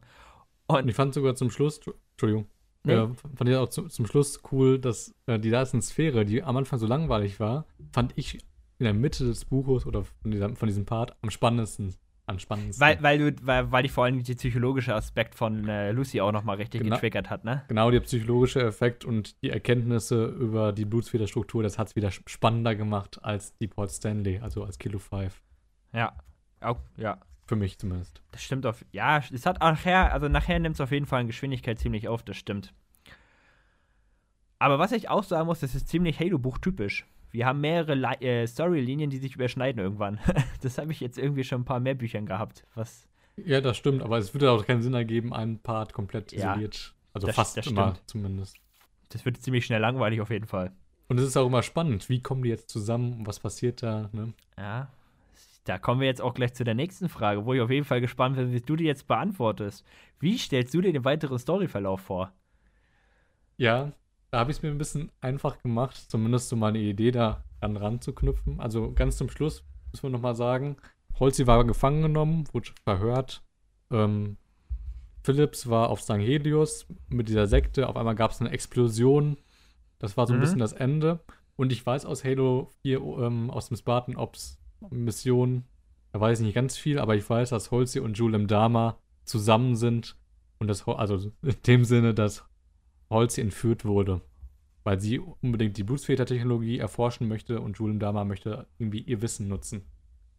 Und ich fand sogar zum Schluss, Entschuldigung, Nee. äh, fand ich auch zu, zum Schluss cool, dass äh, die Dyson-Sphäre, die am Anfang so langweilig war, fand ich in der Mitte des Buches oder von, dieser, von diesem Part am spannendsten. Am spannendsten. Weil, weil, du, weil, weil dich vor allem der psychologische Aspekt von äh, Lucy auch nochmal richtig Genau. getriggert hat, ne? Genau, der psychologische Effekt und die Erkenntnisse über die Blutsfederstruktur, das hat es wieder spannender gemacht als die Port Stanley, also als Kilo 5. Ja. Auch, ja. Für mich zumindest. Das stimmt auf. Ja, es hat auch nachher, also nachher nimmt es auf jeden Fall in Geschwindigkeit ziemlich auf, das stimmt. Aber was ich auch sagen muss, das ist ziemlich Halo-Buch typisch. Wir haben mehrere äh, Storylinien, die sich überschneiden irgendwann. das habe ich jetzt irgendwie schon ein paar mehr Büchern gehabt. Was. Ja, das stimmt, aber es würde auch keinen Sinn ergeben, einen Part komplett Ja, isoliert. Also das- fast das immer stimmt. zumindest. Das wird ziemlich schnell langweilig auf jeden Fall. Und es ist auch immer spannend, wie kommen die jetzt zusammen, was passiert da, ne? Ja. Da kommen wir jetzt auch gleich zu der nächsten Frage, wo ich auf jeden Fall gespannt bin, wie du die jetzt beantwortest. Wie stellst du dir den weiteren Storyverlauf vor? Ja, da habe ich es mir ein bisschen einfach gemacht, zumindest so mal eine Idee da an ranzuknüpfen. Also ganz zum Schluss müssen wir nochmal sagen, Holzi war gefangen genommen, wurde verhört. Ähm, Phillips war auf St. Helios mit dieser Sekte. Auf einmal gab es eine Explosion. Das war so ein Mhm. bisschen das Ende. Und ich weiß aus Halo 4, ähm, aus dem Spartan Ops Mission, da weiß ich nicht ganz viel, aber ich weiß, dass Holzi und Julem Dama zusammen sind. Und das, also in dem Sinne, dass Holzi entführt wurde, weil sie unbedingt die Blutsväter-Technologie erforschen möchte und Julem Dama möchte irgendwie ihr Wissen nutzen.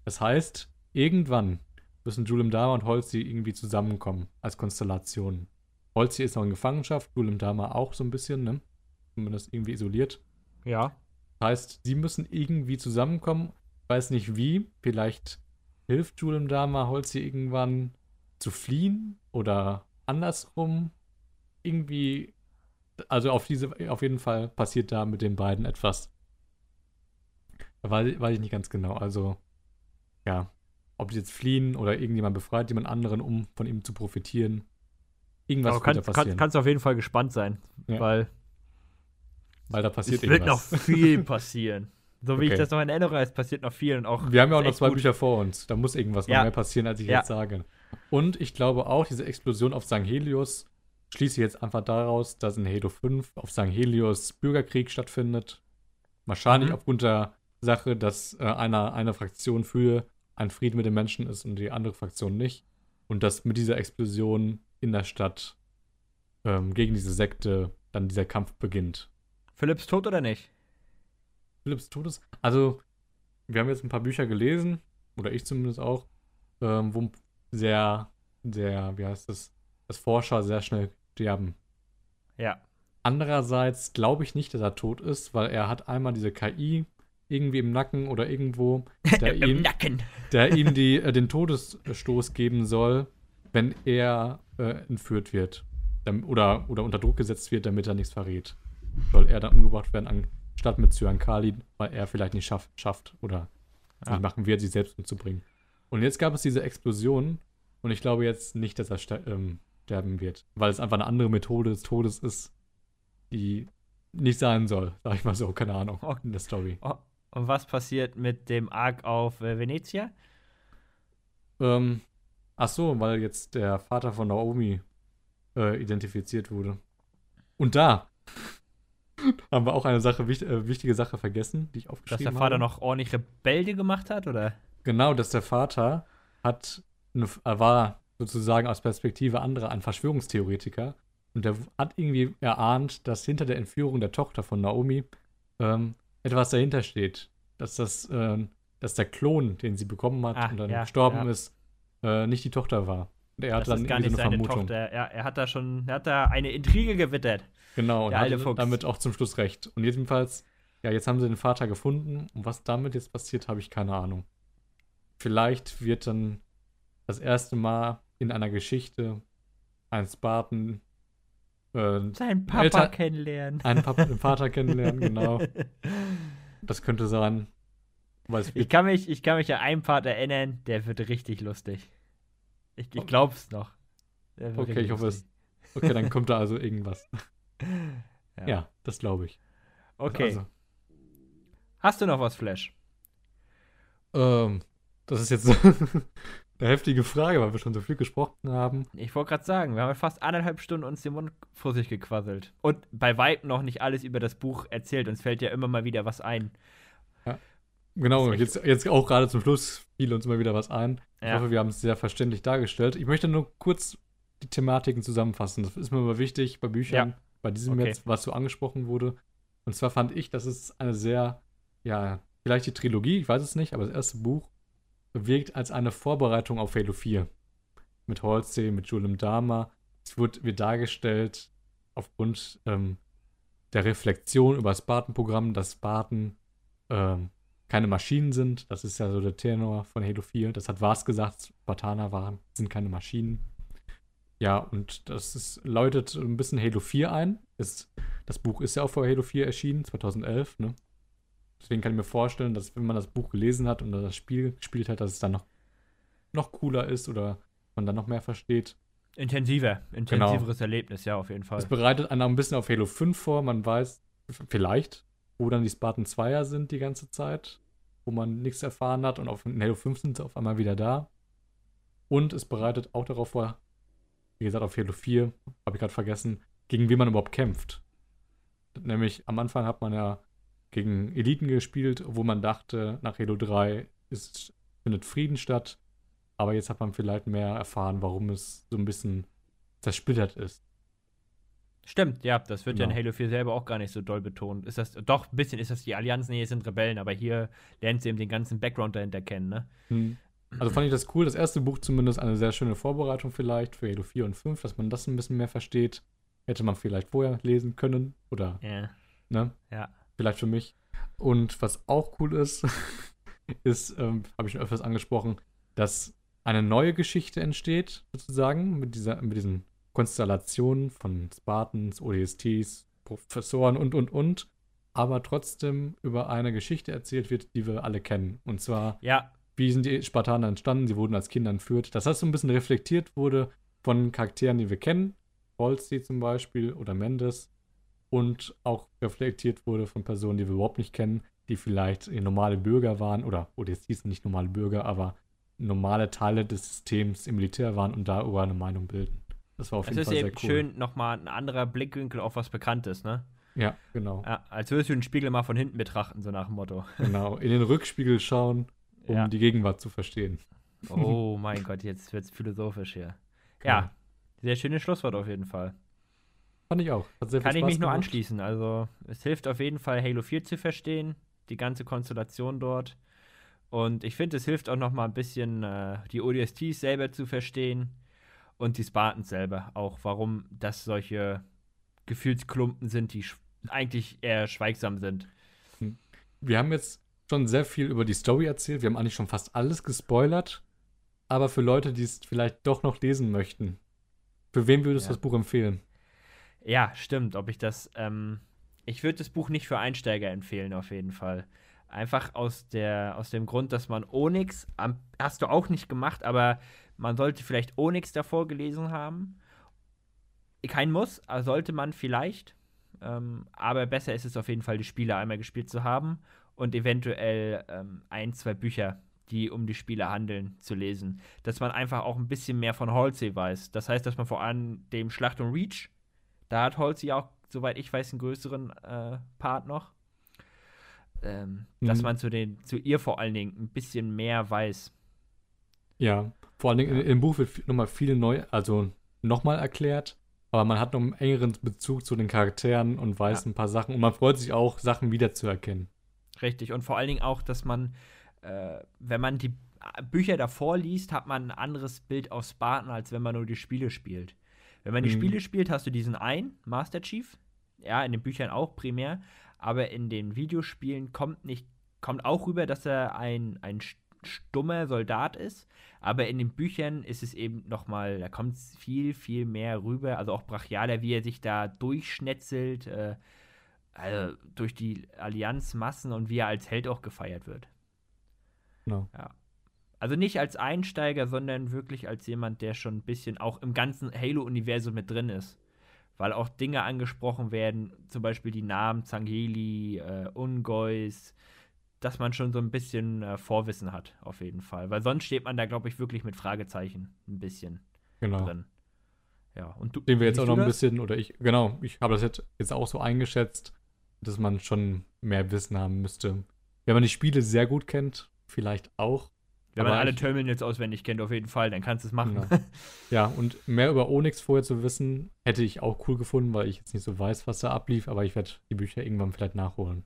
Das heißt, irgendwann müssen Julem Dama und Holzi irgendwie zusammenkommen als Konstellation. Holzi ist noch in Gefangenschaft, Julem Dama auch so ein bisschen, ne? Zumindest irgendwie isoliert. Ja. Heißt, sie müssen irgendwie zusammenkommen. Ich weiß nicht wie. Vielleicht hilft Julem Dama Holzi irgendwann zu fliehen oder andersrum. Irgendwie. Also auf diese, auf jeden Fall passiert da mit den beiden etwas. Da weiß, weiß ich nicht ganz genau. Also, ja. Ob die jetzt fliehen oder irgendjemand befreit jemand anderen, um von ihm zu profitieren. Irgendwas Aber wird kannst, da kann, passieren. kannst auf jeden Fall gespannt sein, Ja. weil weil da passiert es wird noch irgendwas. viel passieren. So wie ich Okay. das noch in erinnere, es passiert noch viel und auch. Wir haben ja auch noch zwei gut. Bücher vor uns. Da muss irgendwas Ja. noch mehr passieren, als ich Ja. jetzt sage. Und ich glaube auch, diese Explosion auf St. Helios schließe ich jetzt einfach daraus, dass in Halo 5 auf St. Helios Bürgerkrieg stattfindet. Wahrscheinlich Mhm. aufgrund der Sache, dass äh, einer, eine Fraktion für einen Frieden mit den Menschen ist und die andere Fraktion nicht. Und dass mit dieser Explosion in der Stadt ähm, gegen diese Sekte dann dieser Kampf beginnt. Philipps tot oder nicht? Philipps Todes. Also, wir haben jetzt ein paar Bücher gelesen, oder ich zumindest auch, ähm, wo sehr, sehr, wie heißt das, dass Forscher sehr schnell sterben. Ja. Andererseits glaube ich nicht, dass er tot ist, weil er hat einmal diese KI irgendwie im Nacken oder irgendwo, der Im ihm, Nacken. der ihm die, äh, den Todesstoß geben soll, wenn er äh, entführt wird. Oder, oder unter Druck gesetzt wird, damit er nichts verrät. Soll er dann umgebracht werden, anstatt mit Cyan Kali, weil er vielleicht nicht schaff, schafft oder Ja. nicht machen wird, sich selbst umzubringen. Und jetzt gab es diese Explosion und ich glaube jetzt nicht, dass er ähm, sterben wird, weil es einfach eine andere Methode des Todes ist, die nicht sein soll, sag ich mal so, keine Ahnung, in der Story. Oh, und was passiert mit dem Arc auf äh, Venezia? Ähm, ach so, weil jetzt der Vater von Naomi äh, identifiziert wurde. Und da haben wir auch eine Sache, wicht, äh, wichtige Sache vergessen, die ich Dass aufgeschrieben der habe. Vater noch ordentlich Rebelde gemacht hat, oder? Genau, dass der Vater hat eine, er war sozusagen aus Perspektive anderer ein Verschwörungstheoretiker und der hat irgendwie erahnt, dass hinter der Entführung der Tochter von Naomi ähm, etwas dahinter steht. Dass das, ähm, dass der Klon, den sie bekommen hat Ah, und dann ja, gestorben ja. ist, äh, nicht die Tochter war. Und er hat Das dann ist gar nicht so eine seine Vermutung. Tochter. Er, er hat da schon, er hat da eine Intrige gewittert. Genau, und Der hatte Fuchs. damit auch zum Schluss recht. Und jedenfalls, ja, jetzt haben sie den Vater gefunden und was damit jetzt passiert, habe ich keine Ahnung. Vielleicht wird dann das erste Mal in einer Geschichte ein Spartan äh, Sein Papa Alter- kennenlernen. einen, Papa, einen Vater kennenlernen, genau. Das könnte sein. Weil es Ich kann mich, ich kann mich an einen Part erinnern, der wird richtig lustig. Ich, ich glaub's noch. Der wird Okay, ich hoffe lustig. okay, dann kommt da also irgendwas. Ja. Ja, das glaube ich. Okay. Also, Hast du noch was, Flash? ähm, das ist jetzt eine heftige Frage, weil wir schon so viel gesprochen haben. Ich wollte gerade sagen, wir haben fast eineinhalb Stunden uns den Mund fussig gequasselt. Und bei Weitem noch nicht alles über das Buch erzählt. Uns fällt ja immer mal wieder was ein. Genau, Das ist jetzt, jetzt auch gerade zum Schluss fiel uns mal wieder was ein. Ich Ja. hoffe, wir haben es sehr verständlich dargestellt. Ich möchte nur kurz die Thematiken zusammenfassen. Das ist mir immer wichtig bei Büchern, Ja. bei diesem Okay. jetzt, was so angesprochen wurde. Und zwar fand ich, dass es eine sehr, ja, vielleicht die Trilogie, ich weiß es nicht, aber das erste Buch wirkt als eine Vorbereitung auf Halo 4. Mit Halsey, mit Julem Dama. Es wird, wird dargestellt aufgrund ähm, der Reflexion über das Spartan-Programm, dass Spartan ähm, keine Maschinen sind. Das ist ja so der Tenor von Halo 4. Das hat Vars gesagt, Spartaner waren, sind keine Maschinen. Ja, und das ist, läutet ein bisschen Halo 4 ein. Ist, das Buch ist ja auch vor Halo 4 erschienen, 2011, ne? Deswegen kann ich mir vorstellen, dass wenn man das Buch gelesen hat und das Spiel gespielt hat, dass es dann noch, noch cooler ist oder man dann noch mehr versteht. Intensiver, Genau. intensiveres Erlebnis, ja, auf jeden Fall. Es bereitet einen auch ein bisschen auf Halo 5 vor. Man weiß vielleicht, wo dann die Spartan 2er sind die ganze Zeit, wo man nichts erfahren hat und auf in Halo 5 sind sie auf einmal wieder da. Und es bereitet auch darauf vor, wie gesagt, auf Halo 4, habe ich gerade vergessen, gegen wen man überhaupt kämpft. Nämlich am Anfang hat man ja gegen Eliten gespielt, wo man dachte, nach Halo 3 ist, findet Frieden statt. Aber jetzt hat man vielleicht mehr erfahren, warum es so ein bisschen zersplittert ist. Stimmt, ja, das wird ja in Genau. Halo 4 selber auch gar nicht so doll betont. Ist das, doch, ein bisschen ist das die Allianz, nee, es sind Rebellen, aber hier lernt sie eben den ganzen Background dahinter kennen, ne? Hm. Also fand ich das cool. Das erste Buch zumindest eine sehr schöne Vorbereitung vielleicht für Halo 4 und 5, dass man das ein bisschen mehr versteht. Hätte man vielleicht vorher lesen können oder, Ja. ne? Ja. Vielleicht für mich. Und was auch cool ist, ist, ähm, habe ich schon öfters angesprochen, dass eine neue Geschichte entsteht, sozusagen, mit, dieser, mit diesen Konstellationen von Spartans, ODSTs, Professoren und, und, und, aber trotzdem über eine Geschichte erzählt wird, die wir alle kennen. Und zwar Ja, wie sind die Spartaner entstanden? Sie wurden als Kinder entführt. Dass das so ein bisschen reflektiert wurde von Charakteren, die wir kennen. Holsey zum Beispiel oder Mendes. Und auch reflektiert wurde von Personen, die wir überhaupt nicht kennen, die vielleicht eh normale Bürger waren oder, oder jetzt hießen nicht normale Bürger, aber normale Teile des Systems im Militär waren und darüber eine Meinung bilden. Das war auf es jeden ist Fall sehr eben cool. schön nochmal ein anderer Blickwinkel auf was Bekanntes, ne? Ja, genau. Ja, als würdest du den Spiegel mal von hinten betrachten, so nach dem Motto. genau. In den Rückspiegel schauen, um Ja. die Gegenwart zu verstehen. Oh mein Gott, jetzt wird's philosophisch hier. Ja, sehr schönes Schlusswort auf jeden Fall. Fand ich auch. Hat sehr viel Kann ich mich nur gemacht. anschließen. Also, es hilft auf jeden Fall, Halo 4 zu verstehen, die ganze Konstellation dort. Und ich finde, es hilft auch noch mal ein bisschen, äh, die ODSTs selber zu verstehen und die Spartans selber auch, warum das solche Gefühlsklumpen sind, die sch eigentlich eher schweigsam sind. wir haben jetzt schon sehr viel über die Story erzählt. Wir haben eigentlich schon fast alles gespoilert. Aber für Leute, die es vielleicht doch noch lesen möchten, für wen würdest du ja. das Buch empfehlen? Ja, stimmt. Ob ich das, ähm, ich würde das Buch nicht für Einsteiger empfehlen, auf jeden Fall. Einfach aus, der, aus dem Grund, dass man Onyx, hast du auch nicht gemacht, aber man sollte vielleicht Onyx davor gelesen haben. Kein Muss, sollte man vielleicht. Ähm, aber besser ist es auf jeden Fall, die Spiele einmal gespielt zu haben und eventuell ähm, ein, zwei Bücher, die um die Spiele handeln, zu lesen. Dass man einfach auch ein bisschen mehr von Halsey weiß. Das heißt, dass man vor allem dem Schlacht um Reach, da hat Halsey auch, soweit ich weiß, einen größeren äh, Part noch. Ähm, mhm. Dass man zu, den, zu ihr vor allen Dingen ein bisschen mehr weiß. Ja, vor allen Dingen ja. im Buch wird nochmal viel neu, also nochmal erklärt, aber man hat noch einen engeren Bezug zu den Charakteren und weiß ja. ein paar Sachen und man freut sich auch, Sachen wiederzuerkennen. Richtig, und vor allen Dingen auch, dass man, äh, wenn man die Bücher davor liest, hat man ein anderes Bild auf Spartan, als wenn man nur die Spiele spielt. Wenn man die mhm. Spiele spielt, hast du diesen einen, Master Chief, ja, in den Büchern auch primär, aber in den Videospielen kommt nicht, kommt auch rüber, dass er ein, ein stummer Soldat ist, aber in den Büchern ist es eben nochmal, da kommt es viel, viel mehr rüber, also auch brachialer, wie er sich da durchschnetzelt, äh, also durch die Allianzmassen und wie er als Held auch gefeiert wird. Genau. Ja. Also nicht als Einsteiger, sondern wirklich als jemand, der schon ein bisschen auch im ganzen Halo-Universum mit drin ist. Weil auch Dinge angesprochen werden, zum Beispiel die Namen Zangeli, äh, Ungeus, dass man schon so ein bisschen äh, Vorwissen hat, auf jeden Fall. Weil sonst steht man da, glaube ich, wirklich mit Fragezeichen ein bisschen genau. drin. Ja, und du. Sehen wir jetzt auch noch ein bisschen, oder ich, genau, ich habe das jetzt, jetzt auch so eingeschätzt, dass man schon mehr Wissen haben müsste. Wenn man die Spiele sehr gut kennt, vielleicht auch. Wenn man alle Terminals auswendig kennt, auf jeden Fall, dann kannst du es machen. Genau. ja, und mehr über Onyx vorher zu wissen, hätte ich auch cool gefunden, weil ich jetzt nicht so weiß, was da ablief, aber ich werde die Bücher irgendwann vielleicht nachholen.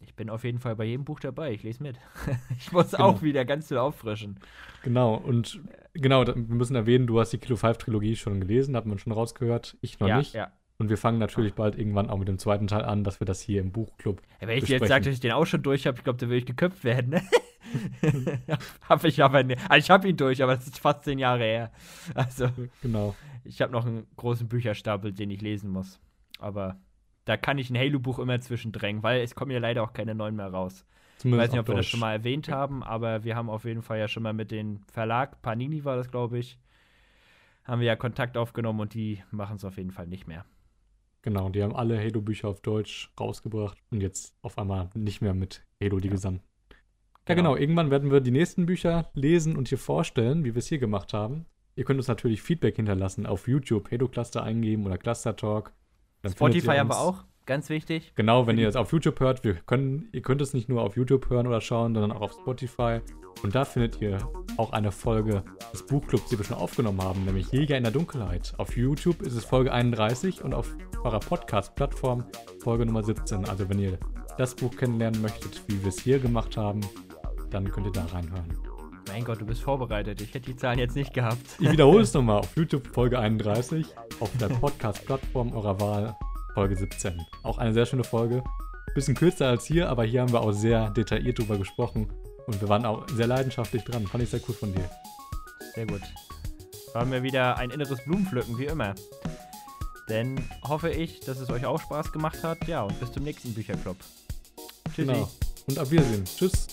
Ich bin auf jeden Fall bei jedem Buch dabei. Ich lese mit. ich muss genau. auch wieder ganz viel auffrischen. Genau, und genau, wir müssen erwähnen, du hast die Kilo 5 Trilogie schon gelesen, hat man schon rausgehört. Ich noch ja, nicht. Ja. Und wir fangen natürlich bald irgendwann auch mit dem zweiten Teil an, dass wir das hier im Buchclub. Ja, wenn ich besprechen. jetzt sage, dass ich den auch schon durch habe, ich glaube, da würde ich geköpft werden. Ne? habe ich aber nicht. Also ich habe ihn durch, aber das ist fast zehn Jahre her. Also, genau. Ich habe noch einen großen Bücherstapel, den ich lesen muss. Aber da kann ich ein Halo-Buch immer zwischendrängen, weil es kommen ja leider auch keine neuen mehr raus. Zumindest ich weiß nicht, ob wir das schon mal erwähnt haben, aber wir haben auf jeden Fall ja schon mal mit dem Verlag, Panini war das, glaube ich, haben wir ja Kontakt aufgenommen und die machen es auf jeden Fall nicht mehr. Genau, die haben alle Halo-Bücher auf Deutsch rausgebracht und jetzt auf einmal nicht mehr mit Halo die ja. Gesamten. Ja, genau. genau. Irgendwann werden wir die nächsten Bücher lesen und hier vorstellen, wie wir es hier gemacht haben. Ihr könnt uns natürlich Feedback hinterlassen auf YouTube, Halo Cluster eingeben oder Cluster Talk dann Spotify haben wir auch, ganz wichtig. Genau, wenn ihr es auf YouTube hört, wir können, ihr könnt es nicht nur auf YouTube hören oder schauen, sondern auch auf Spotify. Und da findet ihr auch eine Folge des Buchclubs, die wir schon aufgenommen haben, nämlich Jäger in der Dunkelheit. Auf YouTube ist es Folge 31 und auf eurer Podcast-Plattform Folge Nummer 17. Also wenn ihr das Buch kennenlernen möchtet, wie wir es hier gemacht haben, dann könnt ihr da reinhören. Mein Gott, du bist vorbereitet. Ich hätte die Zahlen jetzt nicht gehabt. Ich wiederhole es nochmal. Auf YouTube Folge 31, auf der Podcast-Plattform eurer Wahl Folge 17. Auch eine sehr schöne Folge. Bisschen kürzer als hier, aber hier haben wir auch sehr detailliert drüber gesprochen. Und wir waren auch sehr leidenschaftlich dran. Fand ich sehr cool von dir. Sehr gut. Haben wir wieder ein inneres Blumenpflücken, wie immer. Denn hoffe ich, dass es euch auch Spaß gemacht hat. Ja, und bis zum nächsten Bücherclub. Tschüssi. Genau. Und auf Wiedersehen. Tschüss.